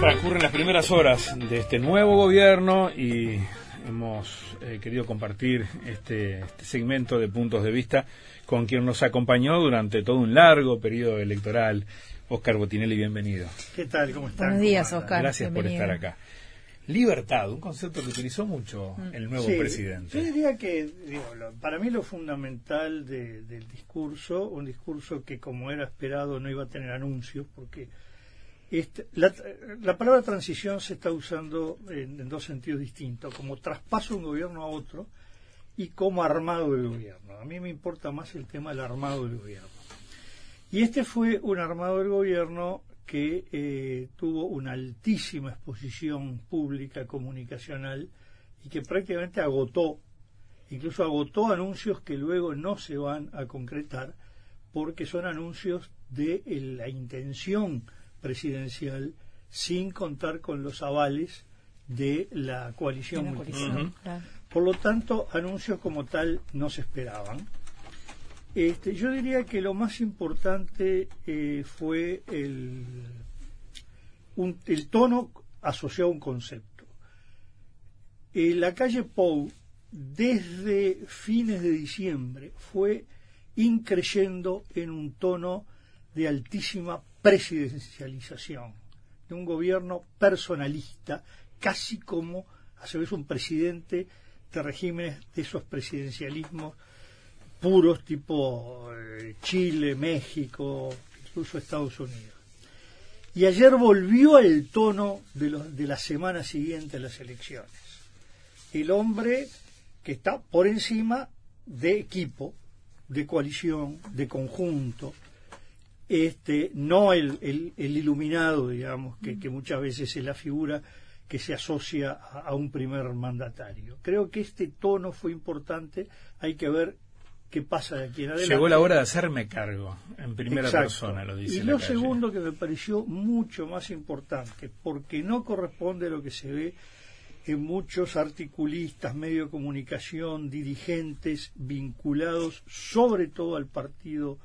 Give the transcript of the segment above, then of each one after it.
Transcurren las primeras horas de este nuevo gobierno y hemos eh, querido compartir este, este, segmento de puntos de vista con quien nos acompañó durante todo un largo periodo electoral. Oscar Botinelli, bienvenido. ¿Qué tal? ¿Cómo están? Buenos días, Oscar. Gracias por estar acá. Libertad, un concepto que utilizó mucho mm. el nuevo presidente. Yo diría que, para mí lo fundamental del discurso, un discurso que como era esperado no iba a tener anuncios, porque este, la, palabra transición se está usando en, dos sentidos distintos, como traspaso de un gobierno a otro y como armado del gobierno. A mí me importa más el tema del armado del gobierno. Y este fue un armado del gobierno que eh, tuvo una altísima exposición pública comunicacional y que prácticamente agotó, incluso agotó anuncios que luego no se van a concretar porque son anuncios de eh, la intención presidencial sin contar con los avales de la coalición, Por lo tanto, anuncios como tal no se esperaban. Este, yo diría que lo más importante eh, fue el, el tono asociado a un concepto. En la calle Pou, desde fines de diciembre, fue increyendo en un tono de altísima presidencialización, de un gobierno personalista, casi como a su vez un presidente de regímenes de esos presidencialismos puros tipo eh, Chile, México, incluso Estados Unidos. Y ayer volvió al tono de, de la semana siguiente a las elecciones. El hombre que está por encima de equipo, de coalición, de conjunto, este, no el, el, iluminado, digamos, que, muchas veces es la figura que se asocia a, un primer mandatario. Creo que este tono fue importante, hay que ver qué pasa de aquí en adelante. Llegó la hora de hacerme cargo, en primera persona, lo dice. Y lo segundo que me pareció mucho más importante, porque no corresponde a lo que se ve en muchos articulistas, medio de comunicación, dirigentes vinculados sobre todo al partido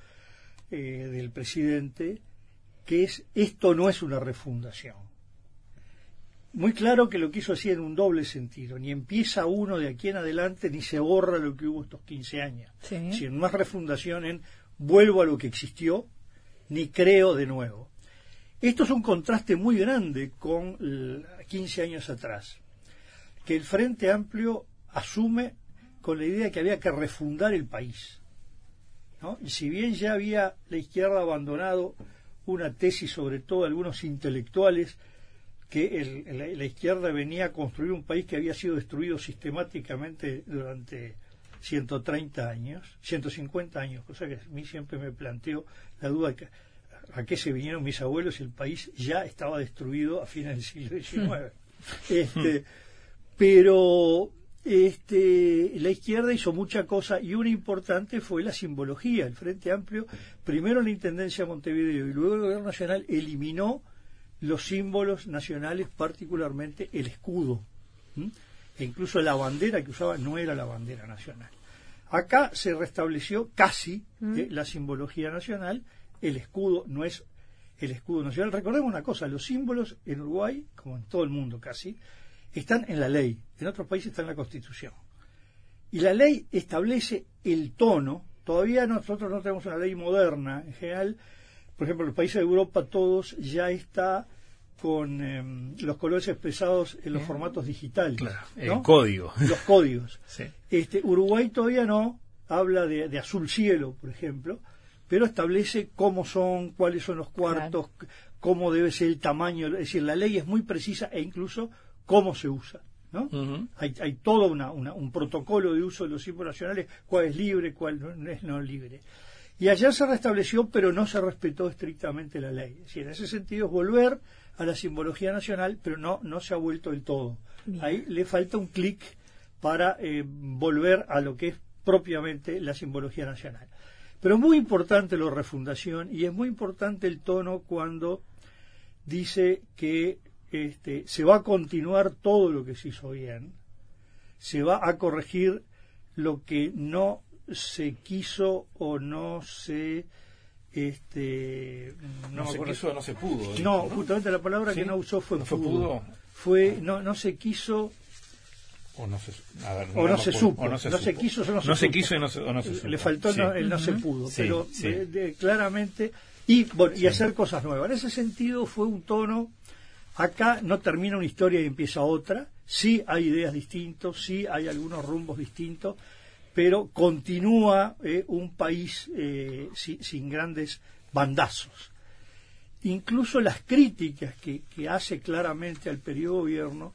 eh, del presidente, que es esto no es una refundación. Muy claro que lo quiso así en un doble sentido, ni empieza uno de aquí en adelante ni se borra lo que hubo estos 15 años. Si no es refundación en vuelvo a lo que existió, ni creo de nuevo. Esto es un contraste muy grande con 15 años atrás, que el Frente Amplio asume con la idea de que había que refundar el país y si bien ya había la izquierda abandonado una tesis, sobre todo algunos intelectuales, que la, izquierda venía a construir un país que había sido destruido sistemáticamente durante 130 años, 150 años, cosa que a mí siempre me planteó la duda de a qué se vinieron mis abuelos y el país ya estaba destruido a fines del siglo XIX. Este, pero este, la izquierda hizo mucha cosa y una importante fue la simbología. El Frente Amplio, primero la Intendencia de Montevideo y luego el Gobierno Nacional eliminó los símbolos nacionales, particularmente el escudo. E incluso la bandera que usaba no era la bandera nacional. Acá se restableció casi eh, la simbología nacional, el escudo no es el escudo nacional. Recordemos una cosa, los símbolos en Uruguay, como en todo el mundo casi, están en la ley, en otros países está en la Constitución. Y la ley establece el tono, todavía nosotros no tenemos una ley moderna, en general, por ejemplo, en los países de Europa todos ya está con em, los colores expresados en los formatos digitales. el código. Los códigos. este, Uruguay todavía no, habla de, azul cielo, por ejemplo, pero establece cómo son, cuáles son los cuartos, cómo debe ser el tamaño. Es decir, la ley es muy precisa e incluso cómo se usa. ¿no? hay, hay, todo una, un protocolo de uso de los símbolos nacionales, cuál es libre, cuál no es no libre. Y allá se restableció, pero no se respetó estrictamente la ley. Es decir, en ese sentido es volver a la simbología nacional, pero no, no se ha vuelto del todo. Ahí le falta un clic para eh, volver a lo que es propiamente la simbología nacional. Pero muy importante la refundación y es muy importante el tono cuando dice que este, se va a continuar todo lo que se hizo bien, se va a corregir lo que no se quiso o no se este no, se quiso no se pudo no, justamente la palabra que no usó fue pudo. fue no no se quiso o no se, o no, se supo, no se, quiso, no, se, quiso y no se, Le faltó el no se pudo, pero claramente y bueno, y hacer cosas nuevas. En ese sentido fue un tono. Acá no termina una historia y empieza otra. Sí hay ideas distintas, sí hay algunos rumbos distintos, pero continúa eh, un país eh, sin grandes bandazos. Incluso las críticas que, hace claramente al periodo gobierno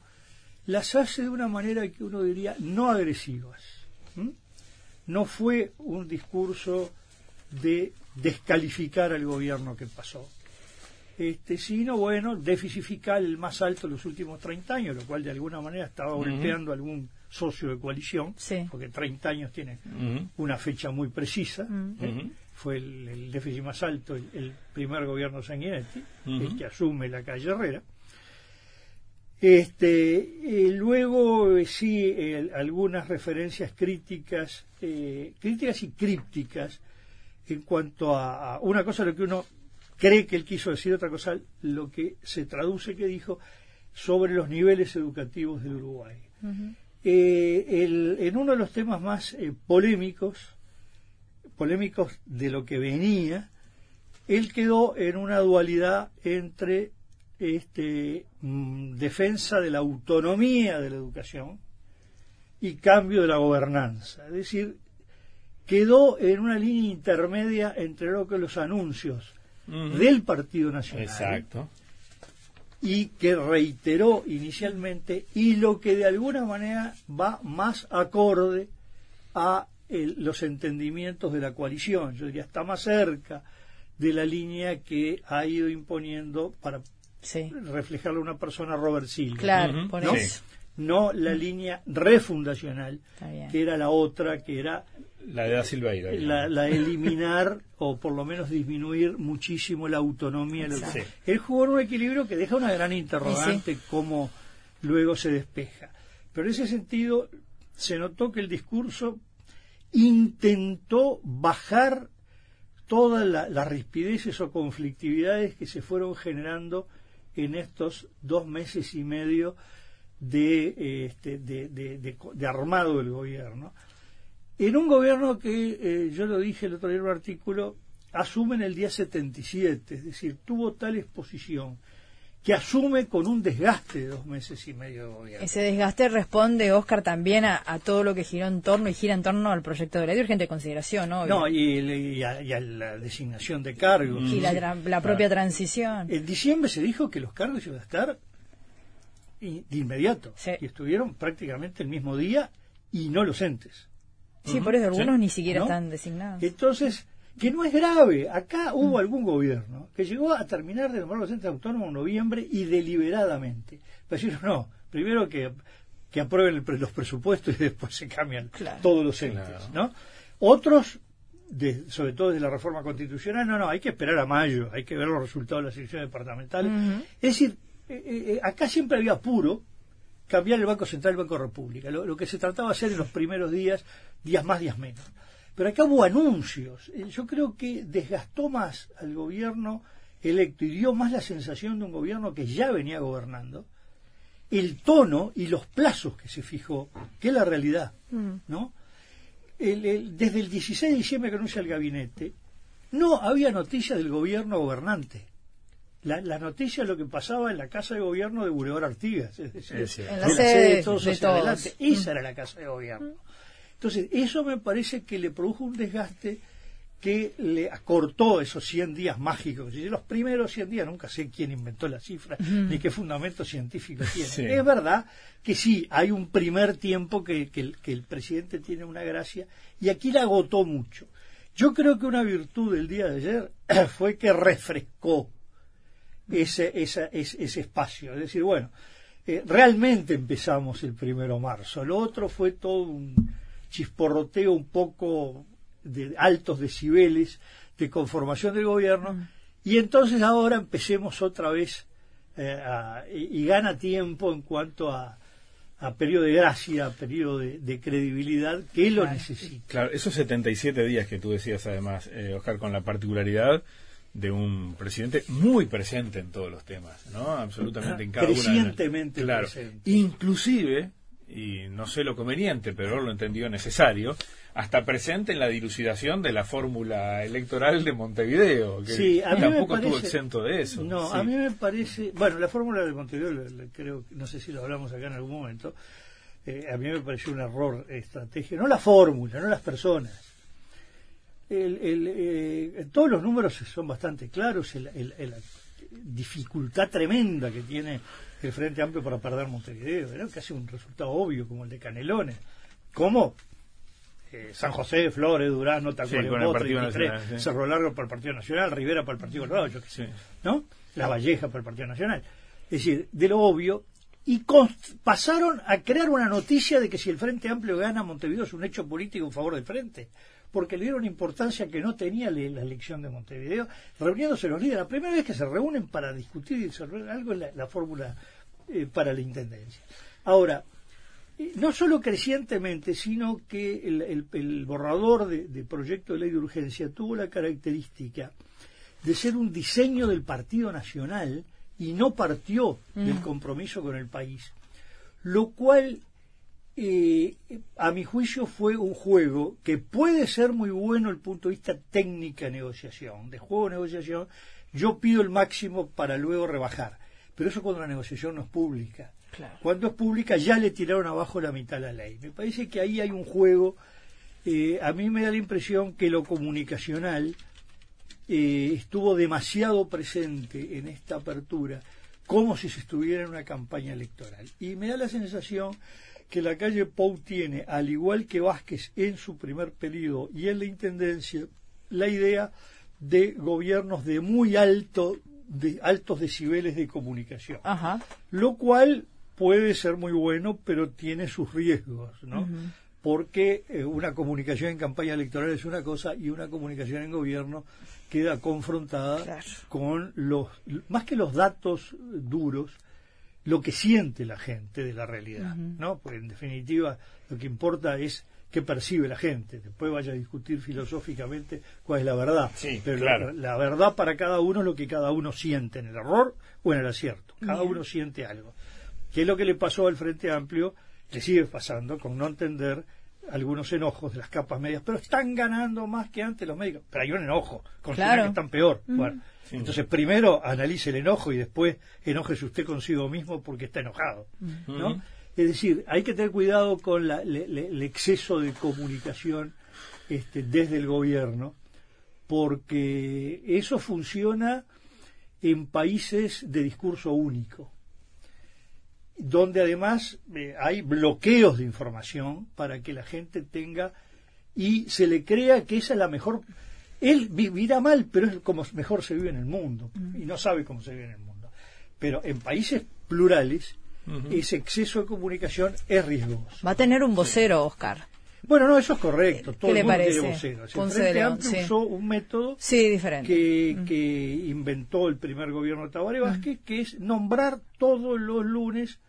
las hace de una manera que uno diría no agresivas. No fue un discurso de descalificar al gobierno que pasó, este, sino, bueno, déficit fiscal el más alto en los últimos 30 años, lo cual de alguna manera estaba golpeando a algún socio de coalición, porque 30 años tiene una fecha muy precisa. ¿eh? Fue el, déficit más alto el, primer gobierno Sanguinetti, el que asume la calle Herrera. Este, luego, sí, algunas referencias críticas, eh, críticas y crípticas en cuanto a, una cosa lo que uno cree que él quiso decir, otra cosa lo que se traduce que dijo sobre los niveles educativos del Uruguay. Eh, en uno de los temas más eh, polémicos, polémicos de lo que venía, él quedó en una dualidad entre este, mm, defensa de la autonomía de la educación y cambio de la gobernanza. Es decir, quedó en una línea intermedia entre lo que los anuncios del Partido Nacional. Y que reiteró inicialmente y lo que de alguna manera va más acorde a los entendimientos de la coalición. Yo diría, está más cerca de la línea que ha ido imponiendo para reflejarle a una persona Robert Silva. Claro, por eso. No la línea refundacional, que era la otra, que era la de Silveira. La, la, eliminar o por lo menos disminuir muchísimo la autonomía. Sí. Él jugó en un equilibrio que deja una gran interrogante cómo luego se despeja. Pero en ese sentido se notó que el discurso intentó bajar todas las rispideces o conflictividades que se fueron generando en estos dos meses y medio de, este, de, armado del gobierno. En un gobierno que, eh, yo lo dije el otro día en un artículo, asume en el día 77, es decir, tuvo tal exposición que asume con un desgaste de dos meses y medio de gobierno. Ese desgaste responde, Oscar, también a, todo lo que giró en torno y gira en torno al proyecto de ley de urgente consideración, ¿no? No, y, a, la designación de cargos. Y la, propia transición. En diciembre se dijo que los cargos iban a estar de inmediato. Y estuvieron prácticamente el mismo día y no los entes. Sí, por eso algunos ni siquiera están designados. Entonces, que no es grave. Acá hubo algún gobierno que llegó a terminar de nombrar los entes autónomos en noviembre y deliberadamente. Pero decir, no, primero que, que aprueben los presupuestos y después se cambian todos los entes, ¿no? Otros, sobre todo desde la reforma constitucional, no, no, hay que esperar a mayo, hay que ver los resultados de las elecciones departamentales. Es decir, eh, eh, eh, acá siempre había apuro cambiar el Banco Central al Banco República, lo, lo que se trataba de hacer en los primeros días, días más, días menos. Pero acá hubo anuncios. Eh, yo creo que desgastó más al gobierno electo y dio más la sensación de un gobierno que ya venía gobernando el tono y los plazos que se fijó, que es la realidad, mm. ¿no? desde el 16 de diciembre que anuncia el gabinete, no había noticia del gobierno gobernante. La, noticia de lo que pasaba en la casa de gobierno de Bureor Artigas, es decir, en la sede de todos, Adelante. Esa mm. era la casa de gobierno. Entonces, eso me parece que le produjo un desgaste que le acortó esos 100 días mágicos. Y los primeros 100 días, nunca sé quién inventó la cifra, ni qué fundamento científico tiene. Es verdad que sí, hay un primer tiempo que, el, presidente tiene una gracia, y aquí la agotó mucho. Yo creo que una virtud del día de ayer fue que refrescó ese, ese, ese espacio. Es decir, bueno, eh, realmente empezamos el primero de marzo. Lo otro fue todo un chisporroteo un poco de altos decibeles de conformación del gobierno mm. y entonces ahora empecemos otra vez eh, y, gana tiempo en cuanto a, a periodo de gracia, a periodo de, credibilidad, que lo necesita. Claro, esos 77 días que tú decías además, eh, Oscar, con la particularidad de un presidente muy presente en todos los temas, ¿no? Absolutamente en cada Crecientemente claro, presente. Inclusive, y no sé lo conveniente, pero lo entendió necesario, hasta presente en la dilucidación de la fórmula electoral de Montevideo, que sí, a mí tampoco parece, estuvo exento de eso. No, a mí me parece, bueno, la fórmula de Montevideo, creo, no sé si lo hablamos acá en algún momento, eh, a mí me pareció un error estratégico, no la fórmula, no las personas. El, el, eh, todos los números son bastante claros, la dificultad tremenda que tiene el Frente Amplio para perder Montevideo, era casi un resultado obvio como el de Canelones. ¿Cómo? Eh, San José, Flores, Durazno, Tacuarembó, Cerro Largo para el Partido Nacional, Rivera para el Partido Colorado, yo qué sé, ¿no? La Valleja para el Partido Nacional. Es decir, de lo obvio, y pasaron a crear una noticia de que si el Frente Amplio gana Montevideo es un hecho político en favor del Frente, porque le dieron importancia que no tenía la elección de Montevideo, reuniéndose los líderes. La primera vez que se reúnen para discutir y resolver algo es la, fórmula eh, para la intendencia. Ahora, no solo crecientemente, sino que el, borrador de, proyecto de ley de urgencia tuvo la característica de ser un diseño del Partido Nacional y no partió del mm. compromiso con el país, lo cual eh, a mi juicio fue un juego que puede ser muy bueno el punto de vista técnica negociación, de juego de negociación, yo pido el máximo para luego rebajar, pero eso cuando la negociación no es pública cuando es pública ya le tiraron abajo la mitad de la ley. Me parece que ahí hay un juego. Eh, a mí me da la impresión que lo comunicacional eh, estuvo demasiado presente en esta apertura, como si se estuviera en una campaña electoral. Y me da la sensación que la calle Pou tiene, al igual que Vázquez en su primer periodo y en la Intendencia, la idea de gobiernos de muy alto de altos decibeles de comunicación. Lo cual puede ser muy bueno, pero tiene sus riesgos, ¿no? Porque eh, una comunicación en campaña electoral es una cosa y una comunicación en gobierno queda confrontada con los, más que los datos duros, lo que siente la gente de la realidad, ¿no? Porque en definitiva lo que importa es qué percibe la gente. Después vaya a discutir filosóficamente cuál es la verdad. Pero la, la, verdad para cada uno es lo que cada uno siente en el error o en el acierto. Cada uno siente algo. ¿Qué es lo que le pasó al Frente Amplio? Le sigue pasando con no entender algunos enojos de las capas medias, pero están ganando más que antes los médicos. Pero hay un enojo, considera que están peor. Bueno, entonces primero analice el enojo y después enójese usted consigo mismo porque está enojado, ¿no? Es decir, hay que tener cuidado con el exceso de comunicación este, desde el gobierno, porque eso funciona en países de discurso único donde además eh, hay bloqueos de información para que la gente tenga y se le crea que esa es la mejor. Él vivirá mal, pero es como mejor se vive en el mundo y no sabe cómo se vive en el mundo. Pero en países plurales, ese exceso de comunicación es riesgoso. Va a tener un vocero, Oscar. Bueno, no, eso es correcto. Todo ¿Qué le parece? El Frente usó un método sí, diferente. Que, que, inventó el primer gobierno de Tabaré Vázquez, que es nombrar todos los lunes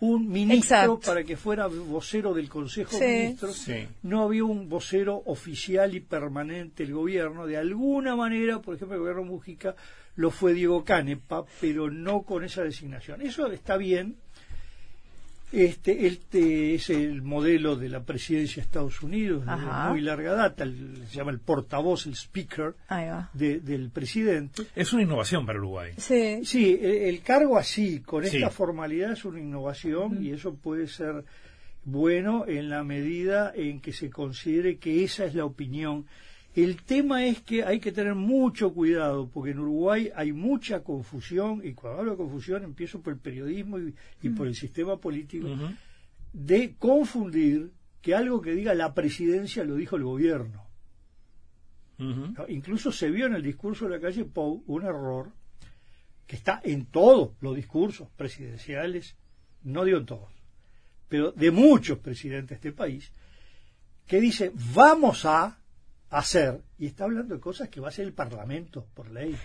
un ministro para que fuera vocero del Consejo de Ministros. No había un vocero oficial y permanente del gobierno. De alguna manera, por ejemplo, el gobierno Mújica lo fue Diego Canepa, pero no con esa designación. Eso está bien, este, este es el modelo de la presidencia de Estados Unidos de muy larga data, se llama el portavoz, el speaker del presidente. Es una innovación para Uruguay. Sí, sí el, cargo así, con esta formalidad, es una innovación y eso puede ser bueno en la medida en que se considere que esa es la opinión el tema es que hay que tener mucho cuidado, porque en Uruguay hay mucha confusión, y cuando hablo de confusión empiezo por el periodismo y, por el sistema político, de confundir que algo que diga la presidencia lo dijo el gobierno. Incluso se vio en el discurso de la calle Pou un error que está en todos los discursos presidenciales, no digo en todos, pero de muchos presidentes de este país, que dice vamos a hacer, y está hablando de cosas que va a hacer el Parlamento por ley,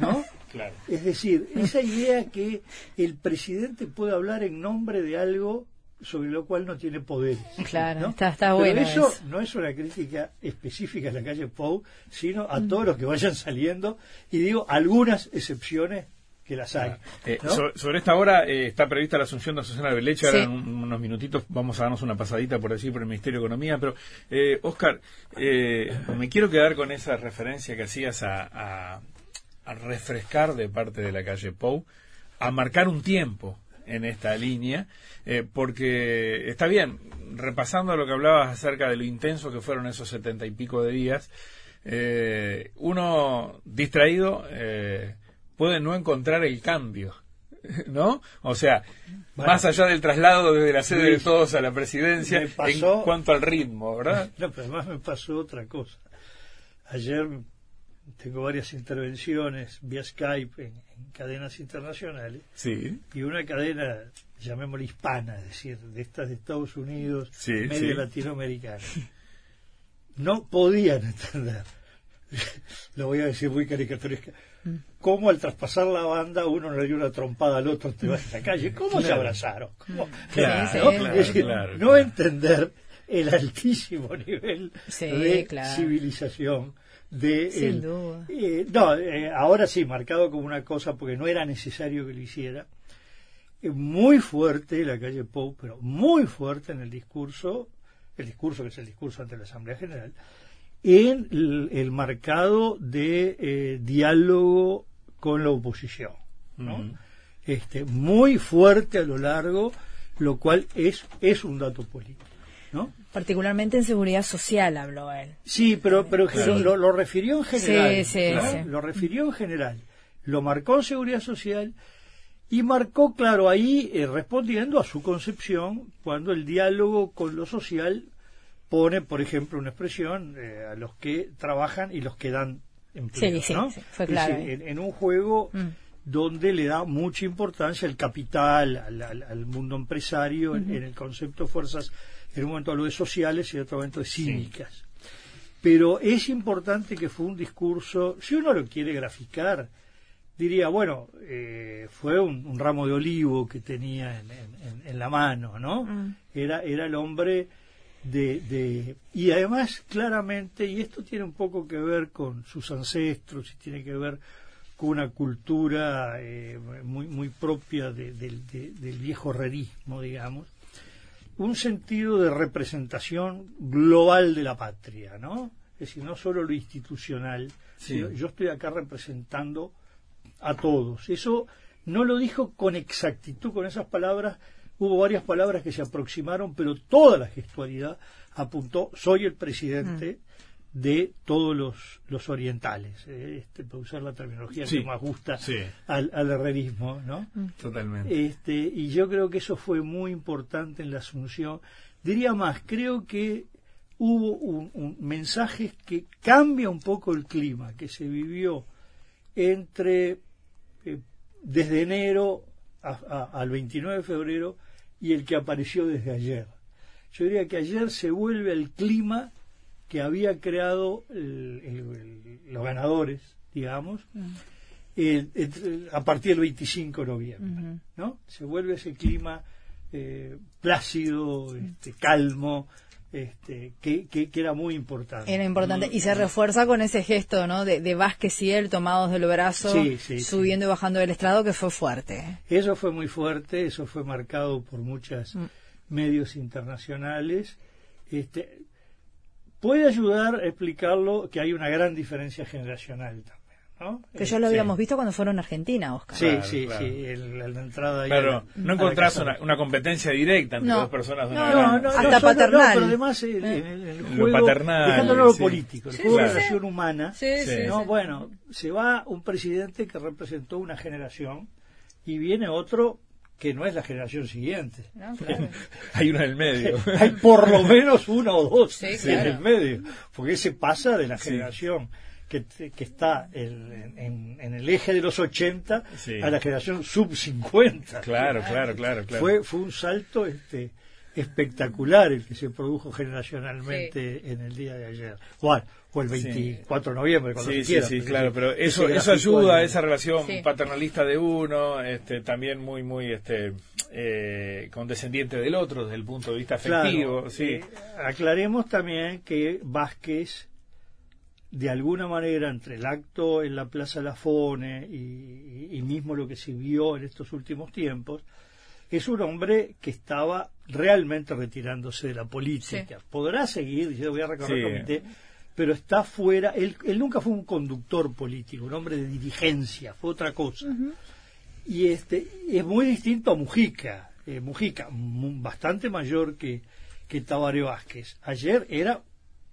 ¿no? Claro. Es decir, esa idea que el presidente puede hablar en nombre de algo sobre lo cual no tiene poderes. Claro, ¿no? está, está Pero bueno. eso, eso. no es una crítica específica a la calle Pou, sino a todos los que vayan saliendo, y digo algunas excepciones que las hay. Eh, ¿no? so- sobre esta hora eh, está prevista la asunción de Azucena Beleche. Ahora Sí. en un- unos minutitos vamos a darnos una pasadita por decir por el Ministerio de Economía. Pero, eh, Oscar, eh, me quiero quedar con esa referencia que hacías a, a- a refrescar de parte de la calle Pou, a marcar un tiempo en esta línea, eh, porque está bien, repasando lo que hablabas acerca de lo intenso que fueron esos setenta y pico de días, eh, uno distraído eh, puede no encontrar el cambio, ¿no? O sea, Bueno. más allá del traslado desde la sede de todos a la presidencia, pasó- en cuanto al ritmo, ¿verdad? No, pero además me pasó otra cosa. Ayer tengo varias intervenciones vía Skype en, en cadenas internacionales Sí, y una cadena, llamémosla hispana, es decir, de estas de Estados Unidos, Sí, medio sí. latinoamericana, no podían entender, lo voy a decir muy caricaturesca, cómo al traspasar la banda uno le dio una trompada al otro te vas a la calle, cómo se abrazaron, ¿Cómo? Claro, Sí, ¿no? claro, decir, entender el altísimo nivel Sí, de civilización de Sin el- duda. eh, no, eh, ahora sí, marcado como una cosa porque no era necesario que lo hiciera. Eh, muy fuerte la calle Pou, pero muy fuerte en el discurso, el discurso que es el discurso ante la Asamblea General, en el, el marcado de eh, diálogo con la oposición. ¿no? Este, muy fuerte a lo largo, lo cual es, es un dato político. ¿no? Particularmente en seguridad social habló él. Sí, pero, pero Claro. lo, lo refirió en general. Sí, sí, ¿no? sí. Lo refirió en general. Lo marcó en seguridad social y marcó, claro, ahí eh, respondiendo a su concepción cuando el diálogo con lo social pone, por ejemplo, una expresión eh, a los que trabajan y los que dan empleo. Sí, sí, ¿no? sí, fue claro decir, en, en un juego Mm. donde le da mucha importancia al capital, al, al- al mundo empresario, en, en el concepto de fuerzas, en un momento habló de sociales y en otro momento de cívicas. Pero es importante que fue un discurso, si uno lo quiere graficar, diría, bueno, eh, fue un, un ramo de olivo que tenía en, en- en- en la mano, ¿no? Mm. Era, era el hombre de, de... Y además, claramente, y esto tiene un poco que ver con sus ancestros y tiene que ver con una cultura eh, muy, muy propia de- del- de- del viejo herrerismo, digamos, un sentido de representación global de la patria, ¿no? Es decir, no solo lo institucional, Sí. sino yo estoy acá representando a todos. Eso no lo dijo con exactitud, con esas palabras. Hubo varias palabras que se aproximaron, pero toda la gestualidad apuntó, soy el presidente de todos los, los orientales, eh, este, para usar la terminología Sí, que más gusta sí. al, al herrerismo, ¿no? Totalmente. Este, y yo creo que eso fue muy importante en la asunción. Diría más, creo que hubo un, un mensaje que cambia un poco el clima que se vivió entre eh, desde enero a- a- al 29 de febrero y el que apareció desde ayer. Yo diría que ayer se vuelve al clima que había creado el- el- el- los ganadores, digamos, el- el- a partir del 25 de noviembre. ¿no? Se vuelve ese clima eh, plácido, este, calmo, este, que, que, que era muy importante. Era importante. Y se refuerza con ese gesto, ¿no? De, de Vázquez y él tomados del brazo, Sí, sí, subiendo y bajando del estrado, que fue fuerte. Eso fue muy fuerte, eso fue marcado por muchos Mm. medios internacionales. Este, puede ayudar a explicarlo que hay una gran diferencia generacional también. ¿No? Que Eh, ya lo sí. habíamos visto cuando fueron a Argentina, Oscar. Sí, Claro, sí, claro. sí, el- la, la entrada ahí a Claro, la- no encontrás una, una competencia directa entre No. dos personas de No, una No, gran- no, Hasta paternal. no, pero además el, el- el Lo juego, paternal, dejándolo lo sí. político, el Sí, juego de relación humana, Sí, sí, Sí. no, sí. bueno, se va un presidente que representó una generación y viene otro que no es la generación siguiente. No, claro. Hay uno en el medio. Hay por lo menos uno o dos Sí, en claro. el medio, porque ese pasa de la Sí. generación que, que está en, en- en el eje de los 80 Sí. a la generación sub 50. claro, claro, claro, claro. Fue, fue un salto este, espectacular el que se produjo generacionalmente en el día de ayer. O el 24 de noviembre, cuando sí, se quiera, sí, pero claro, pero eso, eso ayuda a esa relación Sí. paternalista de uno, este, también muy, muy, este, eh, condescendiente del otro desde el punto de vista afectivo, Claro, sí. eh, aclaremos también que Vázquez, de alguna manera, entre el acto en la Plaza Lafone y, y mismo lo que se vio en estos últimos tiempos, es un hombre que estaba realmente retirándose de la política. Podrá seguir, yo voy a recorrer Sí. el comité, pero está fuera. Él, él nunca fue un conductor político, un hombre de dirigencia, fue otra cosa y este es muy distinto a Mujica eh, Mujica mu- bastante mayor que que Tabaré Vázquez ayer era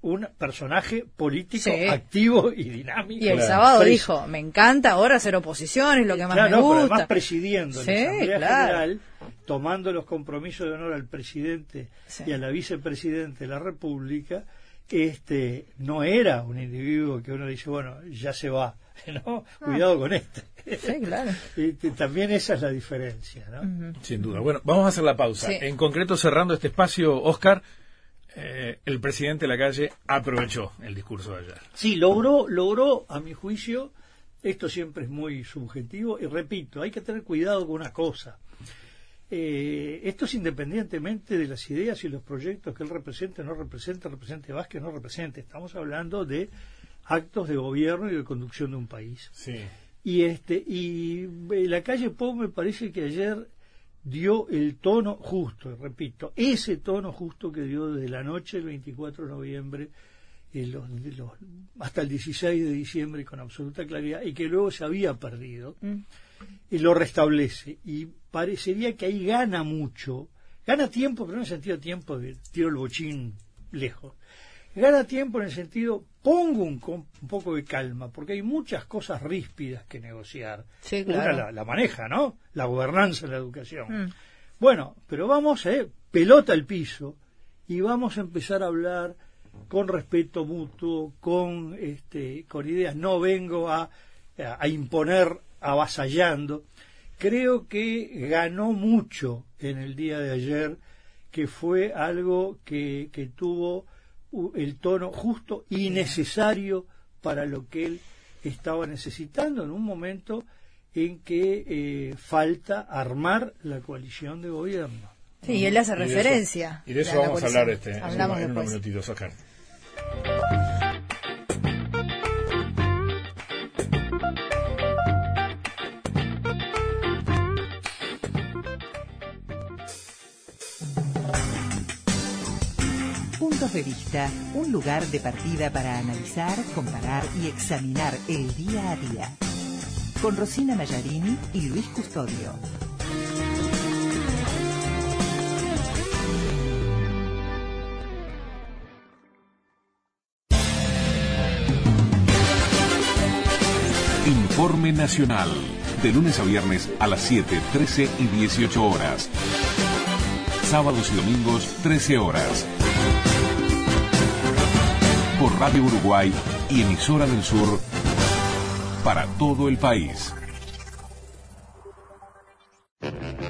un personaje político Sí. activo y dinámico Y el Claro. sábado Pres- dijo, me encanta ahora hacer oposición, es lo que más Claro, me no, pero gusta. además presidiendo Sí, en la Asamblea claro. General, tomando los compromisos de honor al presidente Sí. y a la vicepresidente de la República, este no era un individuo que uno dice, bueno, ya se va, ¿no? Cuidado con este. Sí, claro. Este, también esa es la diferencia, ¿no? Sin duda. Bueno, vamos a hacer la pausa. Sí. En concreto, cerrando este espacio, Oscar, eh, el presidente de la calle aprovechó el discurso de ayer. Sí, logró, logró, a mi juicio, esto siempre es muy subjetivo, y repito, hay que tener cuidado con una cosa. Eh, esto es independientemente de las ideas y los proyectos que él represente, no represente, represente Vázquez, no represente. Estamos hablando de actos de gobierno y de conducción de un país. Sí. Y este y eh, la calle Pau me parece que ayer dio el tono justo, repito, ese tono justo que dio desde la noche del 24 de noviembre en los- hasta el 16 de diciembre con absoluta claridad y que luego se había perdido y lo restablece. Y parecería que ahí gana mucho gana tiempo pero no en el sentido de tiempo de tiro el bochín lejos gana tiempo en el sentido pongo un, poco de calma porque hay muchas cosas ríspidas que negociar Sí, una la, la maneja no la gobernanza en la educación Mm. bueno pero vamos eh, pelota al piso y vamos a empezar a hablar con respeto mutuo, con, este, con ideas. No vengo a, a imponer avasallando. Creo que ganó mucho en el día de ayer, que fue algo que, que tuvo el tono justo y necesario para lo que él estaba necesitando en un momento en que eh, falta armar la coalición de gobierno. Sí, y él hace Y de eso- referencia. Y de eso vamos a hablar este, en en unos minutitos, Oscar. Puntos de vista, un lugar de partida para analizar, comparar y examinar el día a día. Con Rosina Nayarini y Luis Custodio. Informe Nacional. De lunes a viernes a las 7, 13 y 18 horas. Sábados y domingos, 13 horas. Por Radio Uruguay y Emisora del Sur para todo el país.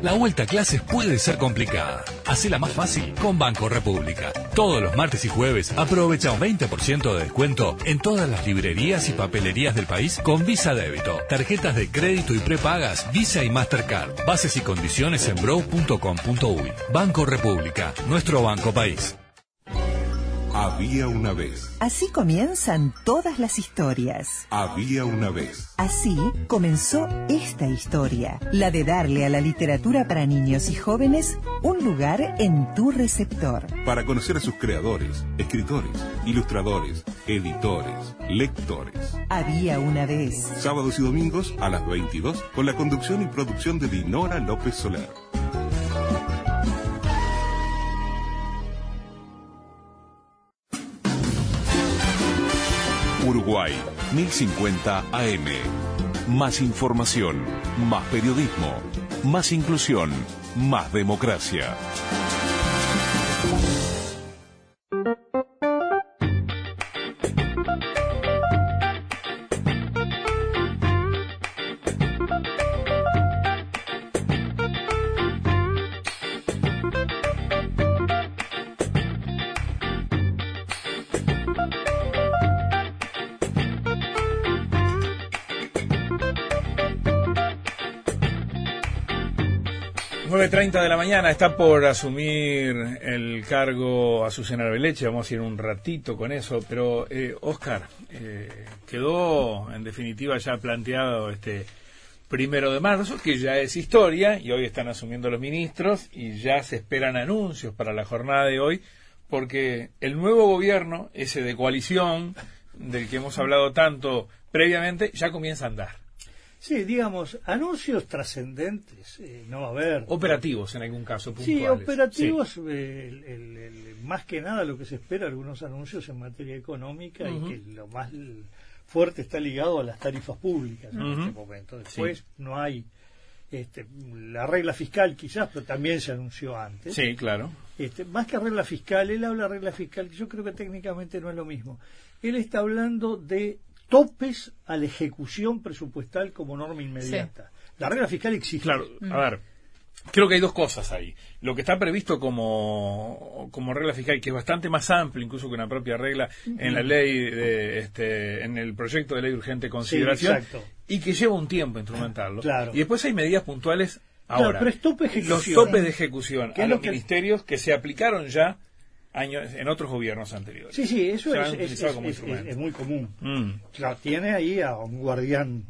La vuelta a clases puede ser complicada. Hacela más fácil con Banco República. Todos los martes y jueves aprovecha un 20% de descuento en todas las librerías y papelerías del país con Visa Débito, tarjetas de crédito y prepagas Visa y Mastercard. Bases y condiciones en brow.com.uy. Banco República, nuestro banco país. Había una vez. Así comienzan todas las historias. Había una vez. Así comenzó esta historia, la de darle a la literatura para niños y jóvenes un lugar en tu receptor. Para conocer a sus creadores, escritores, ilustradores, editores, lectores. Había una vez. Sábados y domingos a las 22 con la conducción y producción de Dinora López Soler. Uruguay, 1050 AM. Más información, más periodismo, más inclusión, más democracia. 9.30 de la mañana está por asumir el cargo Azucena Arbeleche, vamos a ir un ratito con eso, pero eh, Oscar, eh, quedó en definitiva ya planteado este primero de marzo, que ya es historia, y hoy están asumiendo los ministros, y ya se esperan anuncios para la jornada de hoy, porque el nuevo gobierno, ese de coalición, del que hemos hablado tanto previamente, ya comienza a andar. Sí, digamos, anuncios trascendentes, eh, no va a haber. Operativos en algún caso, puntuales. Sí, operativos, eh, el- el- el- más que nada lo que se espera, algunos anuncios en materia económica y que lo más fuerte está ligado a las tarifas públicas en Ujú. este momento. Después no hay este, la regla fiscal quizás, pero también se anunció antes. Sí, claro. Este, más que regla fiscal, él habla de regla fiscal, que yo creo que técnicamente no es lo mismo. Él está hablando de topes a la ejecución presupuestal como norma inmediata. La regla fiscal existe. Claro, a ver, creo que hay dos cosas ahí. Lo que está previsto como, como regla fiscal, que es bastante más amplio incluso que una propia regla en la ley, de, este, en el proyecto de ley de urgente consideración, exacto. y que lleva un tiempo instrumentarlo. Claro. Y después hay medidas puntuales Claro, ahora. pero es tope de Los topes de ejecución ¿Qué a los que- ministerios que se aplicaron ya años en otros gobiernos anteriores. Sí, sí, eso es, es- es- muy común. Mm, Claro, tiene ahí a un guardián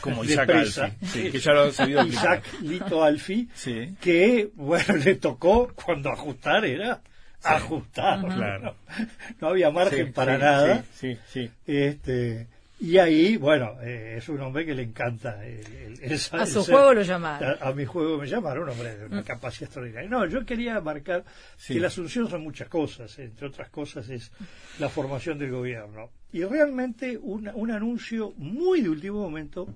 como Isaac. Alfi, sí, que ya lo. Isaac Lito Alfi, Sí. que, bueno, le tocó cuando ajustar era ajustar. Claro. No, no había margen para nada. Sí, sí, sí. Este, y ahí, bueno, eh, es un hombre que le encanta. el- el- el- A su juego lo llamaron. A, a mi juego me llamaron, un hombre de una capacidad extraordinaria. No, yo quería marcar Sí. que la asunción son muchas cosas, entre otras cosas es la formación del gobierno. Y realmente un, un anuncio muy de último momento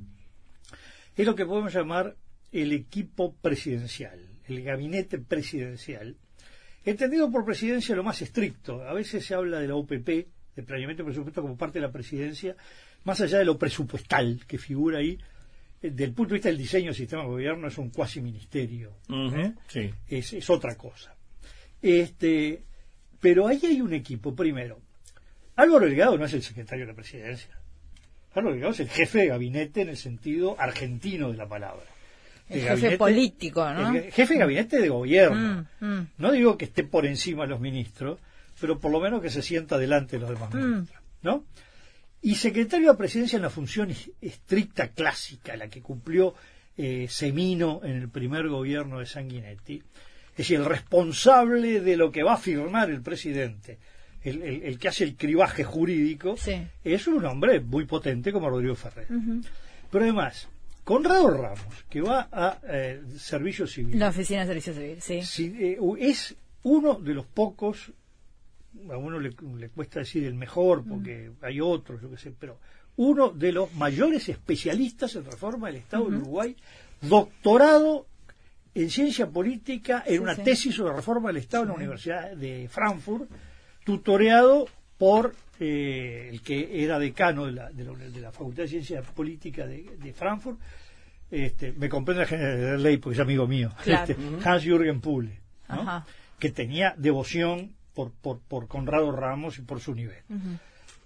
es lo que podemos llamar el equipo presidencial, el gabinete presidencial. Entendido por presidencia lo más estricto. A veces se habla de la OPP, de planeamiento de presupuesto, como parte de la presidencia, más allá de lo presupuestal que figura ahí. eh, Del punto de vista del diseño del sistema de gobierno es un cuasi ministerio. Sí. Es, es otra cosa. Este, pero ahí hay un equipo, primero. Álvaro Delgado no es el secretario de la presidencia. Álvaro Delgado es el jefe de gabinete en el sentido argentino de la palabra. El jefe político, ¿no? el jefe de gabinete de gobierno. Mm, mm. No digo que esté por encima de los ministros, pero por lo menos que se sienta delante de los demás Mm. ministros. ¿no? Y secretario de presidencia en la función es- estricta clásica, la que cumplió eh, Semino en el primer gobierno de Sanguinetti, es decir, el responsable de lo que va a firmar el presidente, el, el- el que hace el cribaje jurídico, Sí. es un hombre muy potente como Rodrigo Ferrer. Pero además, Conrado Ramos, que va a eh, servicio civil, La oficina de servicio civil, sí. si, eh, es uno de los pocos, a uno le, le cuesta decir el mejor porque hay otros, yo qué sé, pero uno de los mayores especialistas en reforma del Estado de Uruguay, doctorado en ciencia política en Sí, una sí. tesis sobre reforma del Estado en la Universidad de Frankfurt, tutoreado por eh, el que era decano de la, de la, de la Facultad de Ciencia Política de, de Frankfurt, este, me comprende la general de ley porque es amigo mío, Claro. este, Hans-Jürgen. Ajá. que tenía devoción por, por, por Conrado Ramos y por su nivel.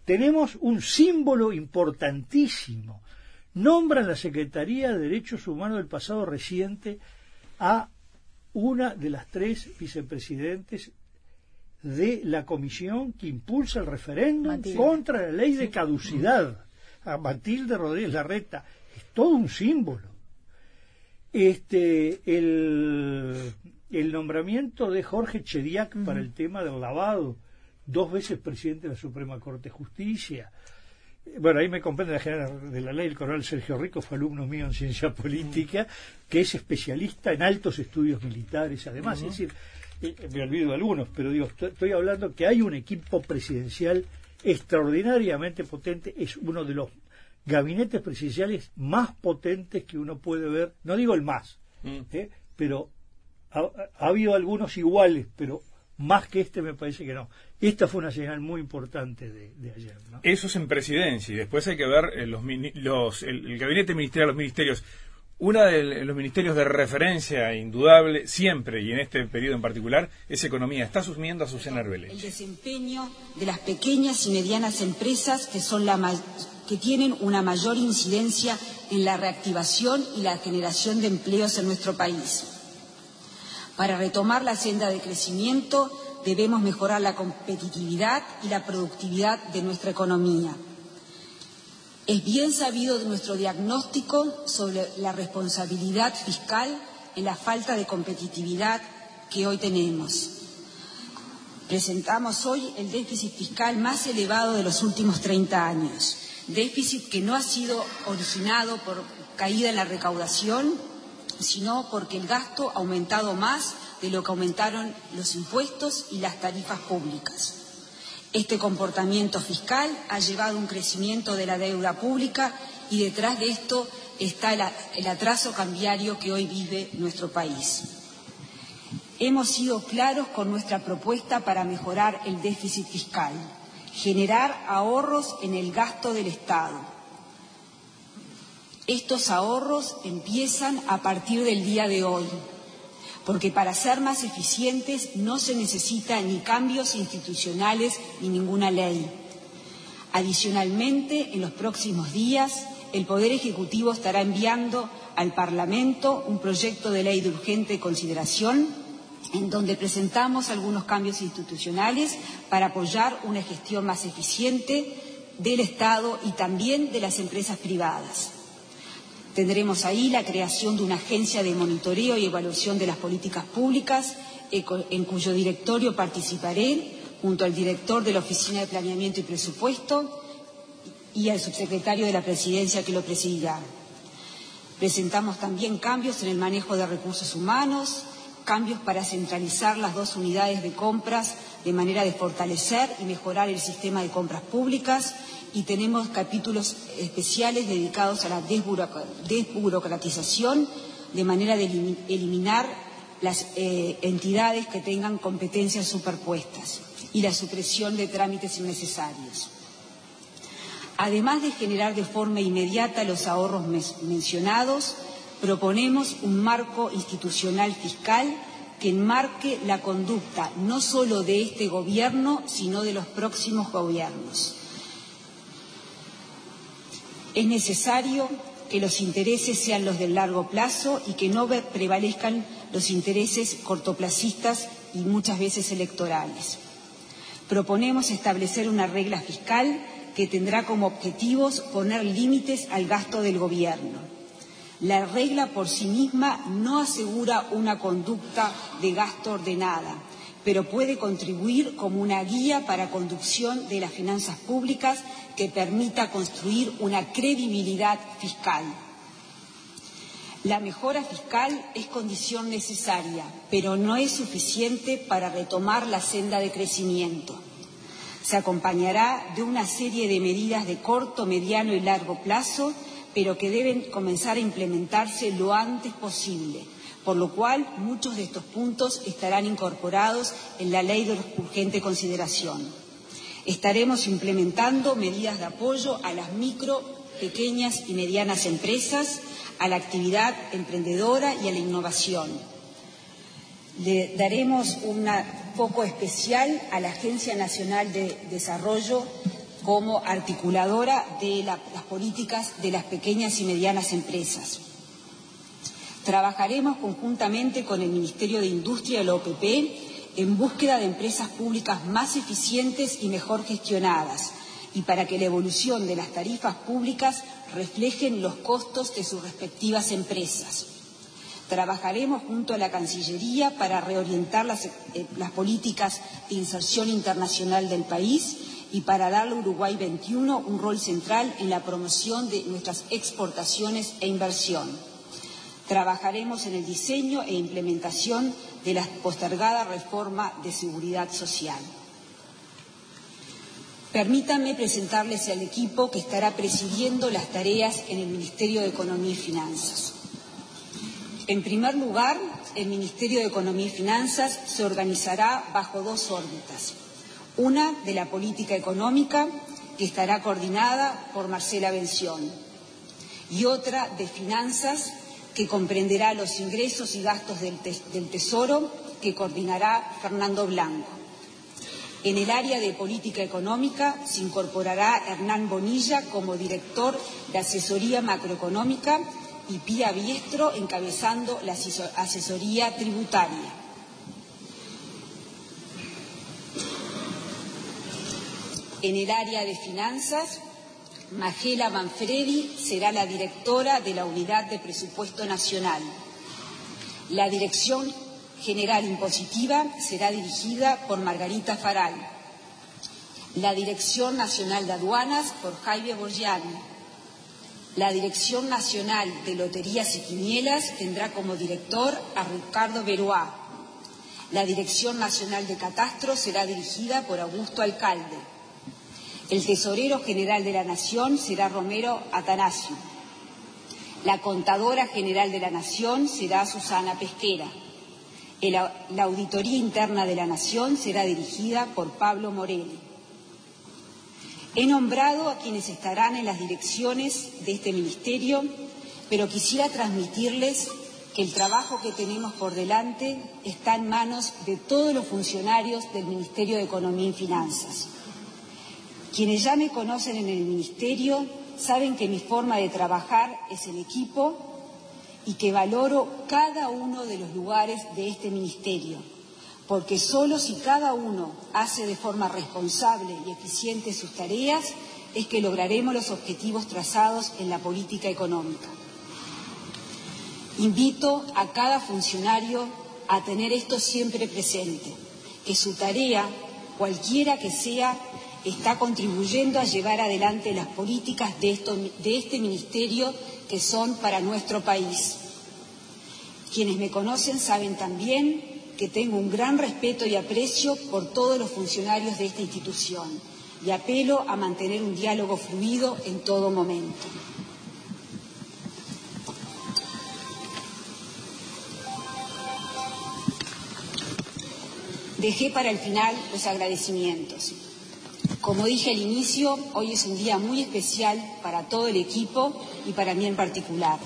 Tenemos un símbolo importantísimo. Nombra la Secretaría de Derechos Humanos del pasado reciente a una de las tres vicepresidentes de la comisión que impulsa el referéndum Matilde. contra la ley de caducidad, a Matilde Rodríguez Larreta. Es todo un símbolo. Este, el, el nombramiento de Jorge Chediak para el tema del lavado, dos veces presidente de la Suprema Corte de Justicia. Eh, Bueno, ahí me comprende la general de la ley, el coronel Sergio Rico fue alumno mío en ciencia política, que es especialista en altos estudios militares, además, es decir, eh, me olvido de algunos, pero digo, estoy, estoy hablando que hay un equipo presidencial extraordinariamente potente, es uno de los gabinetes presidenciales más potentes que uno puede ver, no digo el más, ¿eh? pero ha, ha habido algunos iguales, pero más que este me parece que no. Esta fue una señal muy importante de, de ayer. ¿no? Eso es en presidencia y después hay que ver eh, los, los- el, el gabinete ministerial, los ministerios. Uno de los ministerios de referencia indudable, siempre y en este periodo en particular, es Economía. Está asumiendo a Susana el Arbelich. desempeño de las pequeñas y medianas empresas que, son la ma- que tienen una mayor incidencia en la reactivación y la generación de empleos en nuestro país. Para retomar la senda de crecimiento debemos mejorar la competitividad y la productividad de nuestra economía. Es bien sabido de nuestro diagnóstico sobre la responsabilidad fiscal en la falta de competitividad que hoy tenemos. Presentamos hoy el déficit fiscal más elevado de los últimos 30 años, déficit que no ha sido originado por caída en la recaudación, sino porque el gasto ha aumentado más de lo que aumentaron los impuestos y las tarifas públicas. Este comportamiento fiscal ha llevado a un crecimiento de la deuda pública y detrás de esto está el, atraso cambiario que hoy vive nuestro país. Hemos sido claros con nuestra propuesta para mejorar el déficit fiscal, generar ahorros en el gasto del Estado. Estos ahorros empiezan a partir del día de hoy, porque para ser más eficientes no se necesita ni cambios institucionales ni ninguna ley. Adicionalmente, en los próximos días, el Poder Ejecutivo estará enviando al Parlamento un proyecto de ley de urgente consideración en donde presentamos algunos cambios institucionales para apoyar una gestión más eficiente del Estado y también de las empresas privadas. Tendremos ahí la creación de una agencia de monitoreo y evaluación de las políticas públicas, en cuyo directorio participaré junto al director de la Oficina de Planeamiento y Presupuesto y al subsecretario de la Presidencia que lo presidirá. Presentamos también cambios en el manejo de recursos humanos, cambios para centralizar las dos unidades de compras de manera de fortalecer y mejorar el sistema de compras públicas y tenemos capítulos especiales dedicados a la desburocratización de manera de eliminar las eh, entidades que tengan competencias superpuestas y la supresión de trámites innecesarios. Además de generar de forma inmediata los ahorros mencionados, proponemos un marco institucional fiscal que enmarque la conducta no solo de este Gobierno, sino de los próximos gobiernos. Es necesario que los intereses sean los del largo plazo y que no prevalezcan los intereses cortoplacistas y muchas veces electorales. Proponemos establecer una regla fiscal que tendrá como objetivos poner límites al gasto del Gobierno la regla por sí misma no asegura una conducta de gasto ordenada, pero puede contribuir como una guía para conducción de las finanzas públicas que permita construir una credibilidad fiscal. La mejora fiscal es condición necesaria, pero no es suficiente para retomar la senda de crecimiento. Se acompañará de una serie de medidas de corto, mediano y largo plazo pero que deben comenzar a implementarse lo antes posible, por lo cual muchos de estos puntos estarán incorporados en la ley de urgente consideración. Estaremos implementando medidas de apoyo a las micro, pequeñas y medianas empresas, a la actividad emprendedora y a la innovación. Le daremos un foco especial a la Agencia Nacional de Desarrollo como articuladora de las políticas de las pequeñas y medianas empresas. Trabajaremos conjuntamente con el Ministerio de Industria y la OPP en búsqueda de empresas públicas más eficientes y mejor gestionadas y para que la evolución de las tarifas públicas reflejen los costos de sus respectivas empresas. Trabajaremos junto a la Cancillería para reorientar las, eh, las políticas de inserción internacional del país y para darle a Uruguay 21 un rol central en la promoción de nuestras exportaciones e inversión. Trabajaremos en el diseño e implementación de la postergada reforma de seguridad social. Permítanme presentarles al equipo que estará presidiendo las tareas en el Ministerio de Economía y Finanzas. En primer lugar, el Ministerio de Economía y Finanzas se organizará bajo dos órbitas. Una de la política económica, que estará coordinada por Marcela Bención, y otra de finanzas, que comprenderá los ingresos y gastos del, Tesoro, que coordinará Fernando Blanco. En el área de política económica se incorporará Hernán Bonilla como director de asesoría macroeconómica y Pía Biestro encabezando la asesoría tributaria. En el área de finanzas, Magela Manfredi será la directora de la Unidad de Presupuesto Nacional. La Dirección General Impositiva será dirigida por Margarita Faral. La Dirección Nacional de Aduanas por Jaime Borgiani. La Dirección Nacional de Loterías y Quinielas tendrá como director a Ricardo Beruá. La Dirección Nacional de Catastro será dirigida por Augusto Alcalde. El Tesorero General de la Nación será Romero Atanasio. La Contadora General de la Nación será Susana Pesquera. la Auditoría Interna de la Nación será dirigida por Pablo Morelli. He nombrado a quienes estarán en las direcciones de este ministerio, pero quisiera transmitirles que el trabajo que tenemos por delante está en manos de todos los funcionarios del Ministerio de Economía y Finanzas. Quienes ya me conocen en el Ministerio saben que mi forma de trabajar es en equipo y que valoro cada uno de los lugares de este Ministerio, porque solo si cada uno hace de forma responsable y eficiente sus tareas es que lograremos los objetivos trazados en la política económica. Invito a cada funcionario a tener esto siempre presente, que su tarea, cualquiera que sea, está contribuyendo a llevar adelante las políticas de, este Ministerio que son para nuestro país. Quienes me conocen saben también que tengo un gran respeto y aprecio por todos los funcionarios de esta institución y apelo a mantener un diálogo fluido en todo momento. Dejé para el final los agradecimientos. Como dije al inicio, hoy es un día muy especial para todo el equipo y para mí en particular.